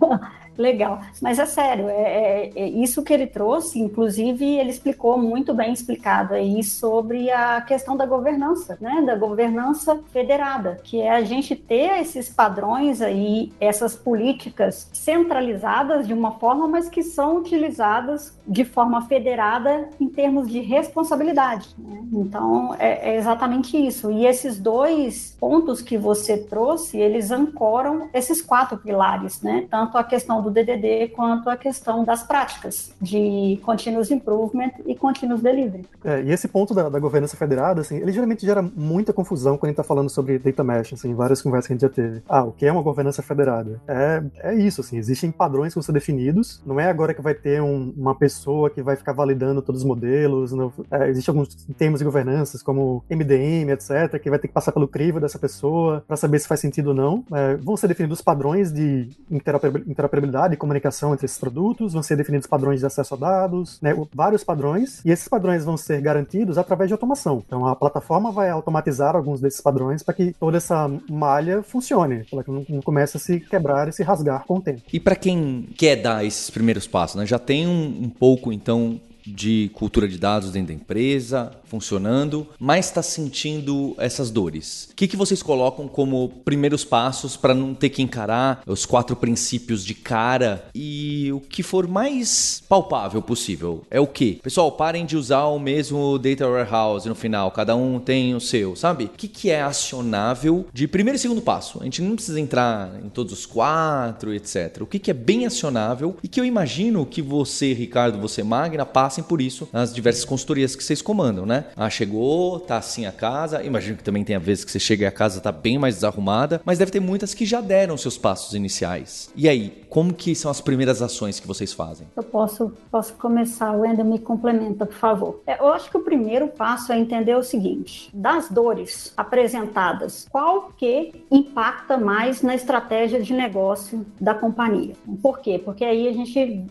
Legal, mas é sério, é, é, é, isso que ele trouxe, inclusive ele explicou muito bem explicado aí sobre a questão da governança, né, da governança federada, que é a gente ter esses padrões aí, essas políticas centralizadas de uma forma, mas que são utilizadas de forma federada em termos de responsabilidade. Né? Então é, é exatamente isso. E esses dois pontos que você trouxe, eles ancoram esses quatro pilares, né? Tanto a questão do do DDD quanto à questão das práticas de continuous improvement e continuous delivery. É, e esse ponto da, da, governança federada, assim, ele geralmente gera muita confusão quando a gente está falando sobre data mesh, assim, várias conversas que a gente já teve. Ah, o que é uma governança federada? É, é isso, assim, existem padrões que vão ser definidos, não é agora que vai ter um, uma pessoa que vai ficar validando todos os modelos, não, é, existem alguns termos de governança, como MDM, etc., que vai ter que passar pelo crivo dessa pessoa para saber se faz sentido ou não. É, vão ser definidos padrões de interoperabilidade de comunicação entre esses produtos, vão ser definidos padrões de acesso a dados, né, vários padrões, e esses padrões vão ser garantidos através de automação. Então a plataforma vai automatizar alguns desses padrões para que toda essa malha funcione, para que não, comece a se quebrar e se rasgar com o tempo. E para quem quer dar esses primeiros passos, né, já tem um, um pouco então de cultura de dados dentro da empresa, funcionando, mas está sentindo essas dores. O que, que vocês colocam como primeiros passos para não ter que encarar os quatro princípios de cara e o que for mais palpável possível? É o que? Pessoal, parem de usar o mesmo data warehouse no final, cada um tem o seu, sabe? O que, que é acionável de primeiro e segundo passo? A gente não precisa entrar em todos os quatro, etc. O que, que é bem acionável e que eu imagino que você, Ricardo, você, Magna, passem por isso nas diversas consultorias que vocês comandam, né? Ah, chegou, tá assim a casa. Imagino que também tem vezes que você chega e a casa tá bem mais desarrumada, mas deve ter muitas que já deram seus passos iniciais. E aí, como que são as primeiras ações que vocês fazem? Eu posso, posso começar, Wendel me complementa, por favor. É, eu acho que o primeiro passo é entender o seguinte: das dores apresentadas, qual que impacta mais na estratégia de negócio da companhia? Por quê? Porque aí a gente,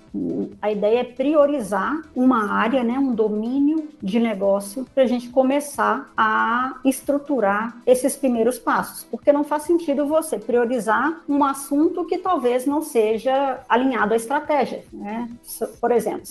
a ideia é priorizar uma área, né, um domínio de negócio para a gente começar a estruturar esses primeiros passos, porque não faz sentido você priorizar um assunto que talvez não seja alinhado à estratégia. Né? Por exemplo,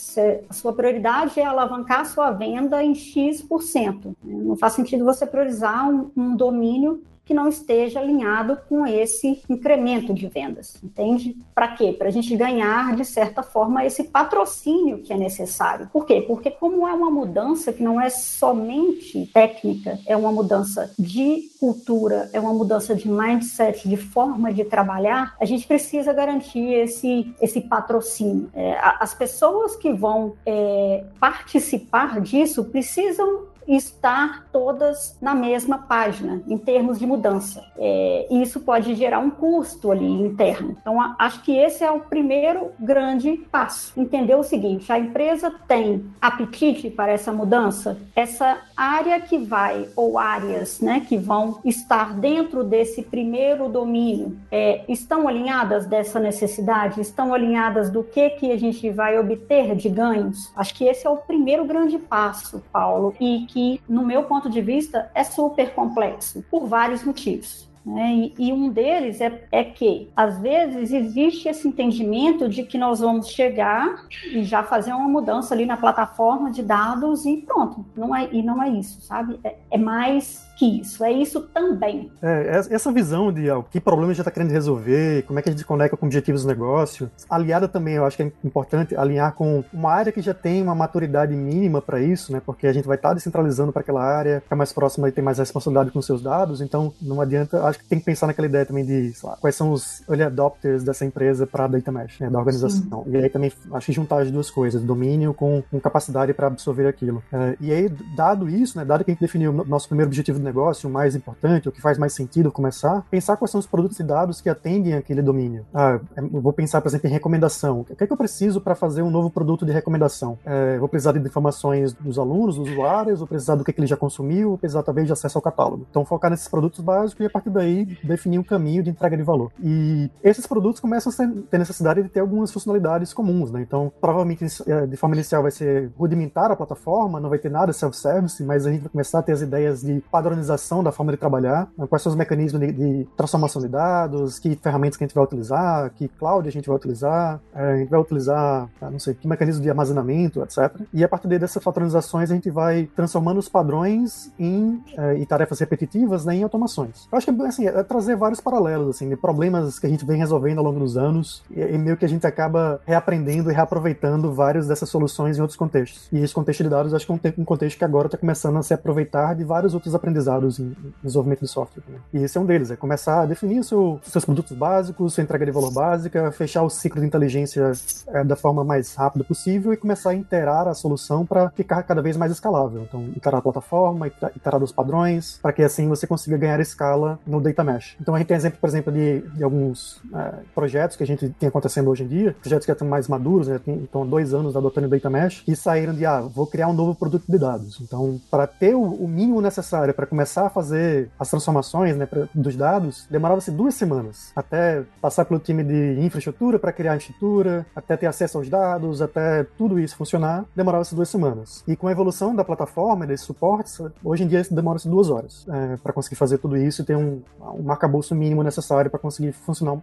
a sua prioridade é alavancar a sua venda em X%. Né? Não faz sentido você priorizar um, um domínio que não esteja alinhado com esse incremento de vendas, entende? Para quê? Para a gente ganhar, de certa forma, esse patrocínio que é necessário. Por quê? Porque como é uma mudança que não é somente técnica, é uma mudança de cultura, é uma mudança de mindset, de forma de trabalhar, a gente precisa garantir esse, esse patrocínio. É, as pessoas que vão é, participar disso precisam estar todas na mesma página em termos de mudança. É, isso pode gerar um custo ali interno. Então, a, acho que esse é o primeiro grande passo. Entender o seguinte: a empresa tem apetite para essa mudança, essa área que vai, ou áreas né, que vão estar dentro desse primeiro domínio, é, estão alinhadas dessa necessidade? Estão alinhadas do que, que a gente vai obter de ganhos? Acho que esse é o primeiro grande passo, Paulo, e que, no meu ponto de vista, é super complexo, por vários motivos. Né? E, e, um deles é, é que, às vezes, existe esse entendimento de que nós vamos chegar e já fazer uma mudança ali na plataforma de dados e pronto. Não é, e não é isso, sabe? É, é mais que isso, é isso também. É, essa visão de ó, que problema a gente está querendo resolver, como é que a gente conecta com objetivos do negócio, aliada também, eu acho que é importante alinhar com uma área que já tem uma maturidade mínima para isso, né? Porque a gente vai estar tá descentralizando para aquela área, ficar mais próxima e ter mais responsabilidade com seus dados, então não adianta, acho que tem que pensar naquela ideia também de lá, quais são os early adopters dessa empresa para data mesh, né, da organização. Sim. E aí também acho que juntar as duas coisas, domínio com, com capacidade para absorver aquilo. É, e aí, dado isso, né, dado que a gente definiu o nosso primeiro objetivo negócio, mais importante, o que faz mais sentido começar, pensar quais são os produtos e dados que atendem aquele domínio. Ah, é, vou pensar, por exemplo, em recomendação. O que é que eu preciso para fazer um novo produto de recomendação? É, vou precisar de informações dos alunos, dos usuários, vou precisar do que, que ele já consumiu, vou precisar talvez de acesso ao catálogo. Então, focar nesses produtos básicos e a partir daí definir um caminho de entrega de valor. E esses produtos começam a ter necessidade de ter algumas funcionalidades comuns, né? Então, provavelmente, é, de forma inicial vai ser rudimentar a plataforma, não vai ter nada self-service, mas a gente vai começar a ter as ideias de padronização padronização da forma de trabalhar, né? quais são os mecanismos de, de, transformação de dados, que ferramentas que a gente vai utilizar, que cloud a gente vai utilizar, é, a gente vai utilizar, ah, não sei, que mecanismo de armazenamento, etc. E a partir dessas padronizações a gente vai transformando os padrões em, é, em tarefas repetitivas, né, em automações. Eu acho que assim, é trazer vários paralelos, assim, de problemas que a gente vem resolvendo ao longo dos anos e, e meio que a gente acaba reaprendendo e reaproveitando várias dessas soluções em outros contextos. E esse contexto de dados acho que é um contexto que agora está começando a se aproveitar de vários outros aprendizados utilizados em desenvolvimento de software. Né? E esse é um deles, é começar a definir seu, seus produtos básicos, sua entrega de valor básica, fechar o ciclo de inteligência é, da forma mais rápida possível e começar a interar a solução para ficar cada vez mais escalável. Então, iterar a plataforma, iterar os padrões, para que assim você consiga ganhar escala no data mesh. Então, a gente tem exemplo, por exemplo, de, de alguns é, projetos que a gente tem acontecendo hoje em dia, projetos que estão mais maduros, né, estão há dois anos adotando o data mesh, e saíram de, ah, vou criar um novo produto de dados. Então, para ter o, o mínimo necessário para começar a fazer as transformações né, pra, dos dados, demorava-se duas semanas. Até passar pelo time de infraestrutura para criar a infraestrutura, até ter acesso aos dados, até tudo isso funcionar, demorava-se duas semanas. E com a evolução da plataforma, desses suportes, hoje em dia demora-se duas horas é, para conseguir fazer tudo isso e ter um, um arcabouço mínimo necessário para conseguir funcionar um,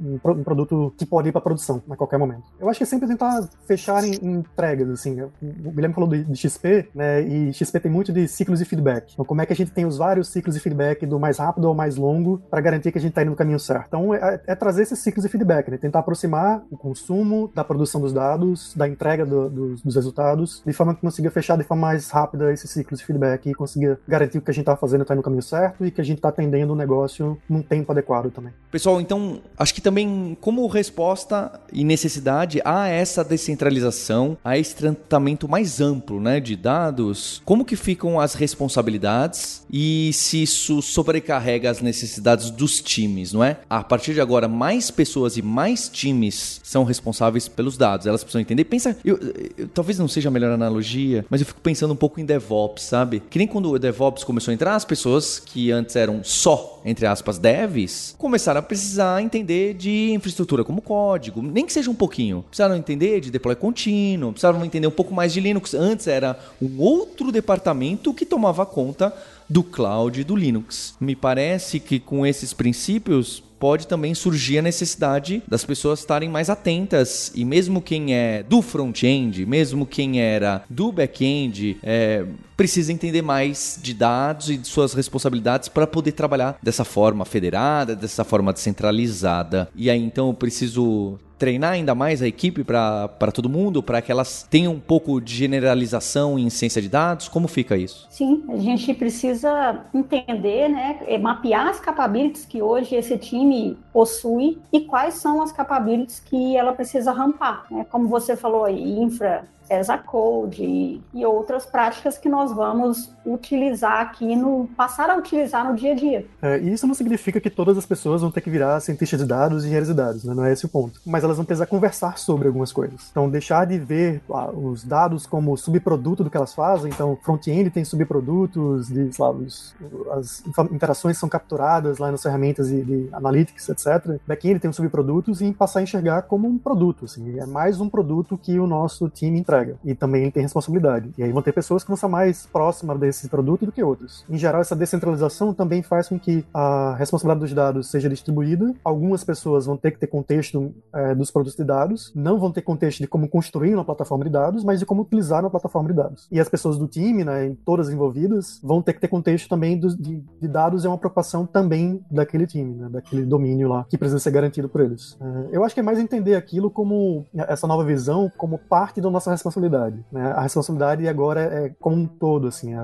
um, produto que pode ir para produção a qualquer momento. Eu acho que é sempre tentar fechar em, em entregas, assim. O Guilherme falou de, de XP, né, e XP tem muito de ciclos de feedback. Então, como é que a gente tem os vários ciclos de feedback do mais rápido ao mais longo para garantir que a gente está indo no caminho certo. Então, é, é, trazer esses ciclos de feedback, né? tentar aproximar o consumo da produção dos dados, da entrega do, do, dos resultados, de forma que consiga fechar de forma mais rápida esses ciclos de feedback e consiga garantir que o que a gente está fazendo está no caminho certo e que a gente está atendendo o negócio num tempo adequado também. Pessoal, então, acho que também como resposta e necessidade a essa descentralização, a esse tratamento mais amplo né, de dados, como que ficam as responsabilidades e se isso sobrecarrega as necessidades dos times, não é? A partir de agora, mais pessoas e mais times são responsáveis pelos dados. Elas precisam entender. Pensa, eu, eu, talvez não seja a melhor analogia, mas eu fico pensando um pouco em DevOps, sabe? Que nem quando o DevOps começou a entrar, as pessoas que antes eram só, entre aspas, devs, começaram a precisar entender de infraestrutura como código, nem que seja um pouquinho. Precisaram entender de deploy contínuo, precisaram entender um pouco mais de Linux. Antes era um outro departamento que tomava conta do cloud e do Linux. Me parece que com esses princípios pode também surgir a necessidade das pessoas estarem mais atentas e mesmo quem é do front-end, mesmo quem era do back-end, é, precisa entender mais de dados e de suas responsabilidades para poder trabalhar dessa forma federada, dessa forma descentralizada. E aí então eu preciso treinar ainda mais a equipe para todo mundo, para que elas tenham um pouco de generalização em ciência de dados? Como fica isso? Sim, a gente precisa entender, né, mapear as capabilities que hoje esse time possui e quais são as capabilities que ela precisa rampar. Né? Como você falou aí, infra as a code e, outras práticas que nós vamos utilizar aqui no passar a utilizar no dia a dia. É, e isso não significa que todas as pessoas vão ter que virar cientistas de dados e engenheiros de dados, né? não é esse o ponto. Mas elas vão precisar conversar sobre algumas coisas. Então deixar de ver ah, os dados como subproduto do que elas fazem. Então front-end tem subprodutos, de, lá, os, as interações são capturadas lá nas ferramentas de, de analytics, etc. Back-end tem subprodutos e passar a enxergar como um produto. Assim, é mais um produto que o nosso time entrega entrega. E também tem responsabilidade. E aí vão ter pessoas que vão estar mais próximas desse produto do que outras. Em geral, essa descentralização também faz com que a responsabilidade dos dados seja distribuída. Algumas pessoas vão ter que ter contexto é, dos produtos de dados, não vão ter contexto de como construir uma plataforma de dados, mas de como utilizar uma plataforma de dados. E as pessoas do time, né, todas envolvidas, vão ter que ter contexto também de, de, dados é uma preocupação também daquele time, né, daquele domínio lá, que precisa ser garantido por eles. É, eu acho que é mais entender aquilo como essa nova visão como parte da nossa responsabilidade. Né? A responsabilidade agora é, é como um todo, assim, é,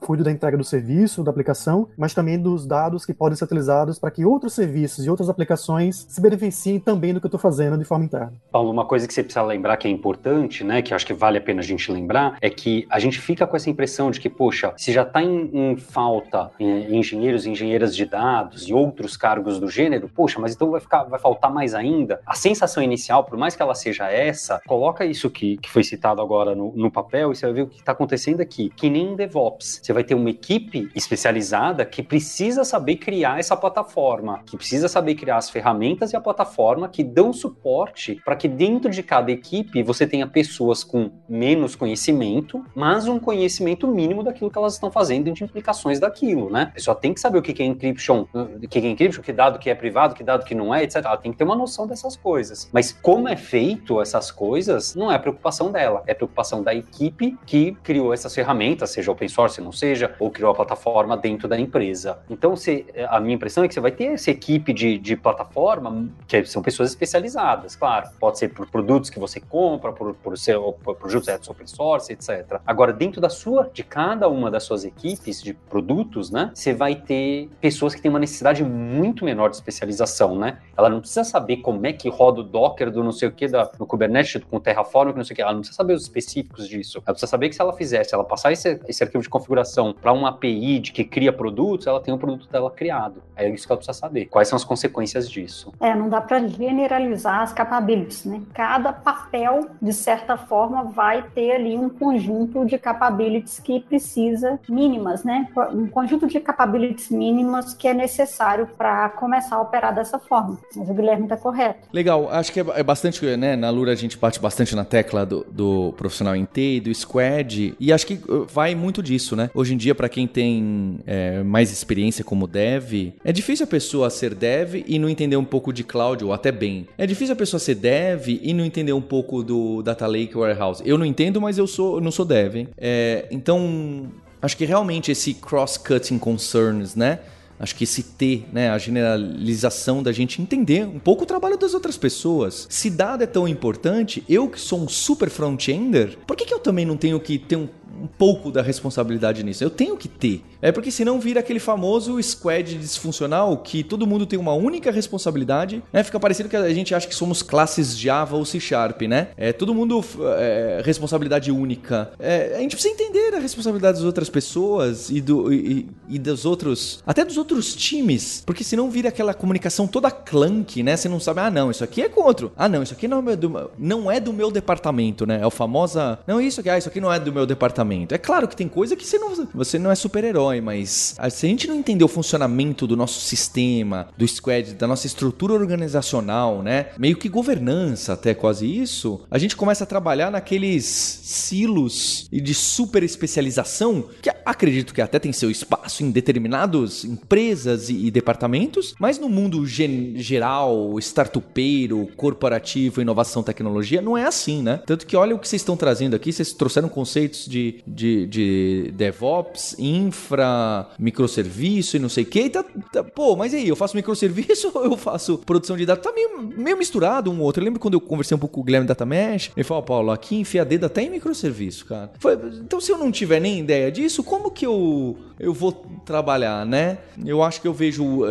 cuido da entrega do serviço, da aplicação, mas também dos dados que podem ser utilizados para que outros serviços e outras aplicações se beneficiem também do que eu estou fazendo de forma interna. Paulo, uma coisa que você precisa lembrar que é importante, né, que eu acho que vale a pena a gente lembrar, é que a gente fica com essa impressão de que, poxa, se já está em, em, falta em engenheiros e engenheiras de dados e outros cargos do gênero, poxa, mas então vai, ficar, vai faltar mais ainda. A sensação inicial, por mais que ela seja essa, coloca isso que, que foi citado agora no, no papel e você vai ver o que está acontecendo aqui. Que nem em DevOps. Você vai ter uma equipe especializada que precisa saber criar essa plataforma, que precisa saber criar as ferramentas e a plataforma que dão suporte para que dentro de cada equipe você tenha pessoas com menos conhecimento, mas um conhecimento mínimo daquilo que elas estão fazendo e de implicações daquilo, né? A pessoa tem que saber o que é encryption, o que é encryption, que dado que é privado, que dado que não é, etc. Ela tem que ter uma noção dessas coisas. Mas como é feito essas coisas, não é preocupação dela, é preocupação da equipe que criou essas ferramentas, seja open source, não seja, ou criou a plataforma dentro da empresa. Então, você, a minha impressão é que você vai ter essa equipe de, de plataforma, que são pessoas especializadas, claro. Pode ser por produtos que você compra, por, por, seu, por projetos open source, etc. Agora, dentro da sua, de cada uma das suas equipes de produtos, né, você vai ter pessoas que têm uma necessidade muito menor de especialização, né? Ela não precisa saber como é que roda o Docker do não sei o que da, no Kubernetes com Terraform, não sei o que. Ela não precisa saber os específicos disso. Ela precisa saber que se ela fizesse, ela passar esse, esse arquivo de configuração para uma API de que cria produtos, ela tem o produto dela criado. É isso que ela precisa saber. Quais são as consequências disso? É, não dá para generalizar as capabilities, né? Cada papel, de certa forma, vai ter ali um conjunto de capabilities que precisa mínimas, né? Um conjunto de capabilities mínimas que é necessário para começar a operar dessa forma. Mas o Guilherme está correto. Legal, acho que é, é bastante, né? Na Lura a gente bate bastante na tecla do, do profissional em T, do squad, e acho que uh, vai muito disso, né? Hoje em dia, para quem tem é, mais experiência como dev, é difícil a pessoa ser dev e não entender um pouco de cloud, ou até bem. É difícil a pessoa ser dev e não entender um pouco do Data Lake Warehouse. Eu não entendo, mas eu sou, não sou dev. É, então, acho que realmente esse cross-cutting concerns, né? Acho que esse ter, né, a generalização da gente entender um pouco o trabalho das outras pessoas. Se dado é tão importante, eu que sou um super front-ender, por que, que eu também não tenho que ter um, um pouco da responsabilidade nisso. Eu tenho que ter. É porque senão vira aquele famoso squad disfuncional que todo mundo tem uma única responsabilidade, né? Fica parecendo que a gente acha que somos classes Java ou C Sharp, né? É todo mundo é, responsabilidade única. É, a gente precisa entender a responsabilidade das outras pessoas e, do, e, e dos outros, até dos outros times, porque senão vira aquela comunicação toda clunk, né? Você não sabe, ah, não, isso aqui é contra. Ah, não, isso aqui não é do, não é do meu departamento, né? É o famosa, não, isso aqui, ah, isso aqui não é do meu departamento É claro que tem coisa que você não, você não é super-herói, mas ah, se a gente não entender o funcionamento do nosso sistema, do squad, da nossa estrutura organizacional, né? Meio que governança, até quase isso, a gente começa a trabalhar naqueles silos de super especialização, que acredito que até tem seu espaço em determinadas empresas e, e departamentos, mas no mundo gen geral, startupeiro, corporativo, inovação, tecnologia, não é assim, né? Tanto que olha o que vocês estão trazendo aqui, vocês trouxeram conceitos de de, de DevOps, infra, microserviço e não sei o que. Tá, tá, pô, mas e aí, eu faço microserviço ou eu faço produção de dados? Tá meio, meio misturado um outro. Eu lembro quando eu conversei um pouco com o Guilherme Data Mesh, ele falou, Paulo, aqui enfia dedo até em microserviço, cara. Foi, então se eu não tiver nem ideia disso, como que eu, eu vou trabalhar, né? Eu acho que eu vejo,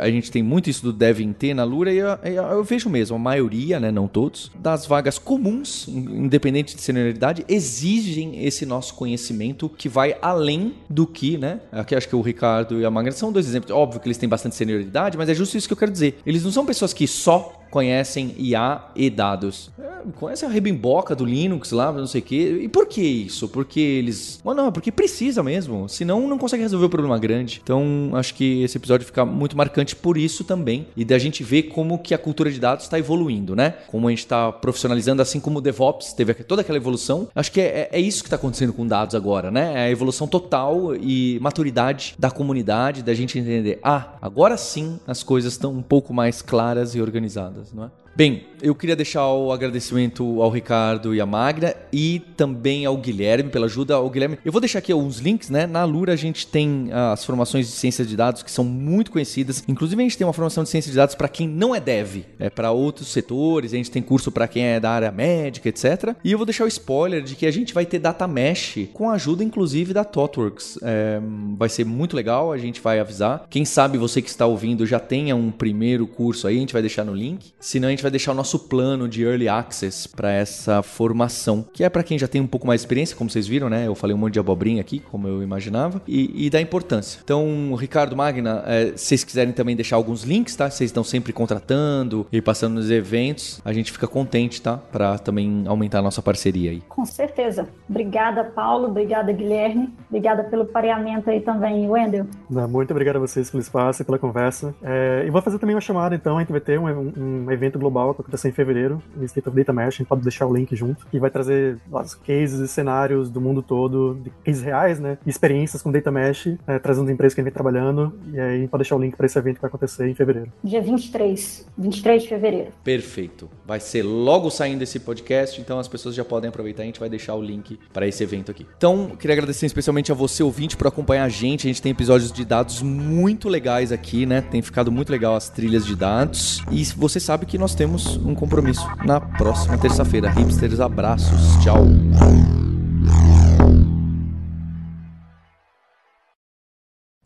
a gente tem muito isso do DevInt na Lura e eu, eu vejo mesmo, a maioria, né, não todos, das vagas comuns, independente de senioridade, exigem esse nosso conhecimento que vai além do que, né? Aqui acho que o Ricardo e a Magna são dois exemplos. Óbvio que eles têm bastante senioridade, mas é justo isso que eu quero dizer. Eles não são pessoas que só conhecem IA e dados. É, a rebimboca do Linux lá, não sei o quê. E por que isso? Porque eles. Well, não, porque precisa mesmo. Senão não consegue resolver o problema grande. Então acho que esse episódio fica muito marcante por isso também. E da gente ver como que a cultura de dados está evoluindo, né? Como a gente está profissionalizando, assim como o DevOps teve toda aquela evolução. Acho que é, é isso que está acontecendo com dados agora, né? É a evolução total e maturidade da comunidade, da gente entender, ah, agora sim as coisas estão um pouco mais claras e organizadas não é? Bem, eu queria deixar o agradecimento ao Ricardo e à Magna e também ao Guilherme pela ajuda. Ao Guilherme, eu vou deixar aqui alguns links, né? Na Lura a gente tem ah, as formações de ciência de dados que são muito conhecidas. Inclusive a gente tem uma formação de ciência de dados para quem não é dev, é para outros setores. A gente tem curso para quem é da área médica, etc. E eu vou deixar o spoiler de que a gente vai ter data mesh com a ajuda inclusive da ThoughtWorks. É, vai ser muito legal, a gente vai avisar. Quem sabe você que está ouvindo já tenha um primeiro curso aí, a gente vai deixar no link. Senão a gente vai deixar o nosso plano de early access para essa formação, que é para quem já tem um pouco mais de experiência, como vocês viram, né? Eu falei um monte de abobrinha aqui, como eu imaginava, e, e da importância. Então, Ricardo Magna, é, se vocês quiserem também deixar alguns links, tá? Vocês estão sempre contratando e passando nos eventos, a gente fica contente, tá? Para também aumentar a nossa parceria aí. Com certeza. Obrigada, Paulo. Obrigada, Guilherme. Obrigada pelo pareamento aí também, Wendel. Muito obrigado a vocês pelo espaço e pela conversa. É, e vou fazer também uma chamada, então, a gente vai ter um, um, evento global acontecer em fevereiro, no State of Data Mesh, a gente pode deixar o link junto, e vai trazer os cases e cenários do mundo todo, de cases reais, né, experiências com Data Mesh, é, trazendo empresas que a gente vem trabalhando, e aí a gente pode deixar o link para esse evento que vai acontecer em fevereiro. Dia 23, 23 de fevereiro. Perfeito. Vai ser logo saindo esse podcast, então as pessoas já podem aproveitar, a gente vai deixar o link para esse evento aqui. Então, queria agradecer especialmente a você, ouvinte, por acompanhar a gente, a gente tem episódios de dados muito legais aqui, né, tem ficado muito legal as trilhas de dados, e você sabe que nós temos um compromisso na próxima terça-feira. Hipsters, abraços. Tchau.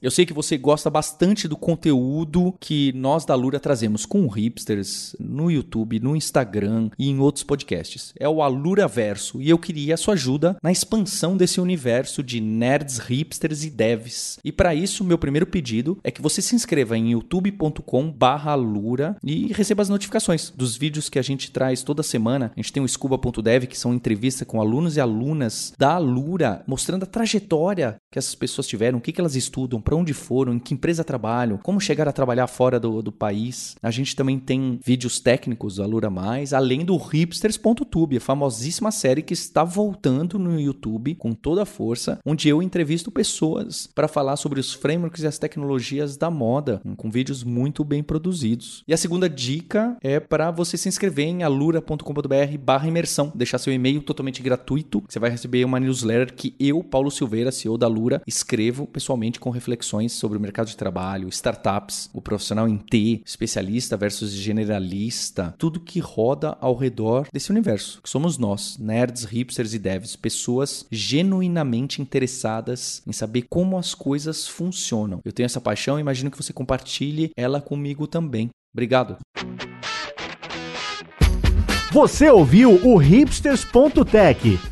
Eu sei que você gosta bastante do conteúdo que nós da Lura trazemos com hipsters no YouTube, no Instagram e em outros podcasts. É o Alura Verso e eu queria a sua ajuda na expansão desse universo de nerds, hipsters e devs. E para isso, meu primeiro pedido é que você se inscreva em youtube.com/alura e receba as notificações dos vídeos que a gente traz toda semana. A gente tem o scuba.dev que são entrevistas com alunos e alunas da Alura, mostrando a trajetória que essas pessoas tiveram, o que, que elas estudam, para onde foram, em que empresa trabalham, como chegar a trabalhar fora do, do país. A gente também tem vídeos técnicos do Alura Mais, além do hipsters.tube, a famosíssima série que está voltando no YouTube com toda a força, onde eu entrevisto pessoas para falar sobre os frameworks e as tecnologias da moda, com vídeos muito bem produzidos. E a segunda dica é para você se inscrever em alura.com.br imersão, deixar seu e-mail totalmente gratuito, você vai receber uma newsletter que eu, Paulo Silveira, CEO da Alura, escrevo pessoalmente com reflexões reflexões sobre o mercado de trabalho, startups, o profissional em T, especialista versus generalista, tudo que roda ao redor desse universo, que somos nós, nerds, hipsters e devs, pessoas genuinamente interessadas em saber como as coisas funcionam. Eu tenho essa paixão e imagino que você compartilhe ela comigo também. Obrigado. Você ouviu o hipsters.tech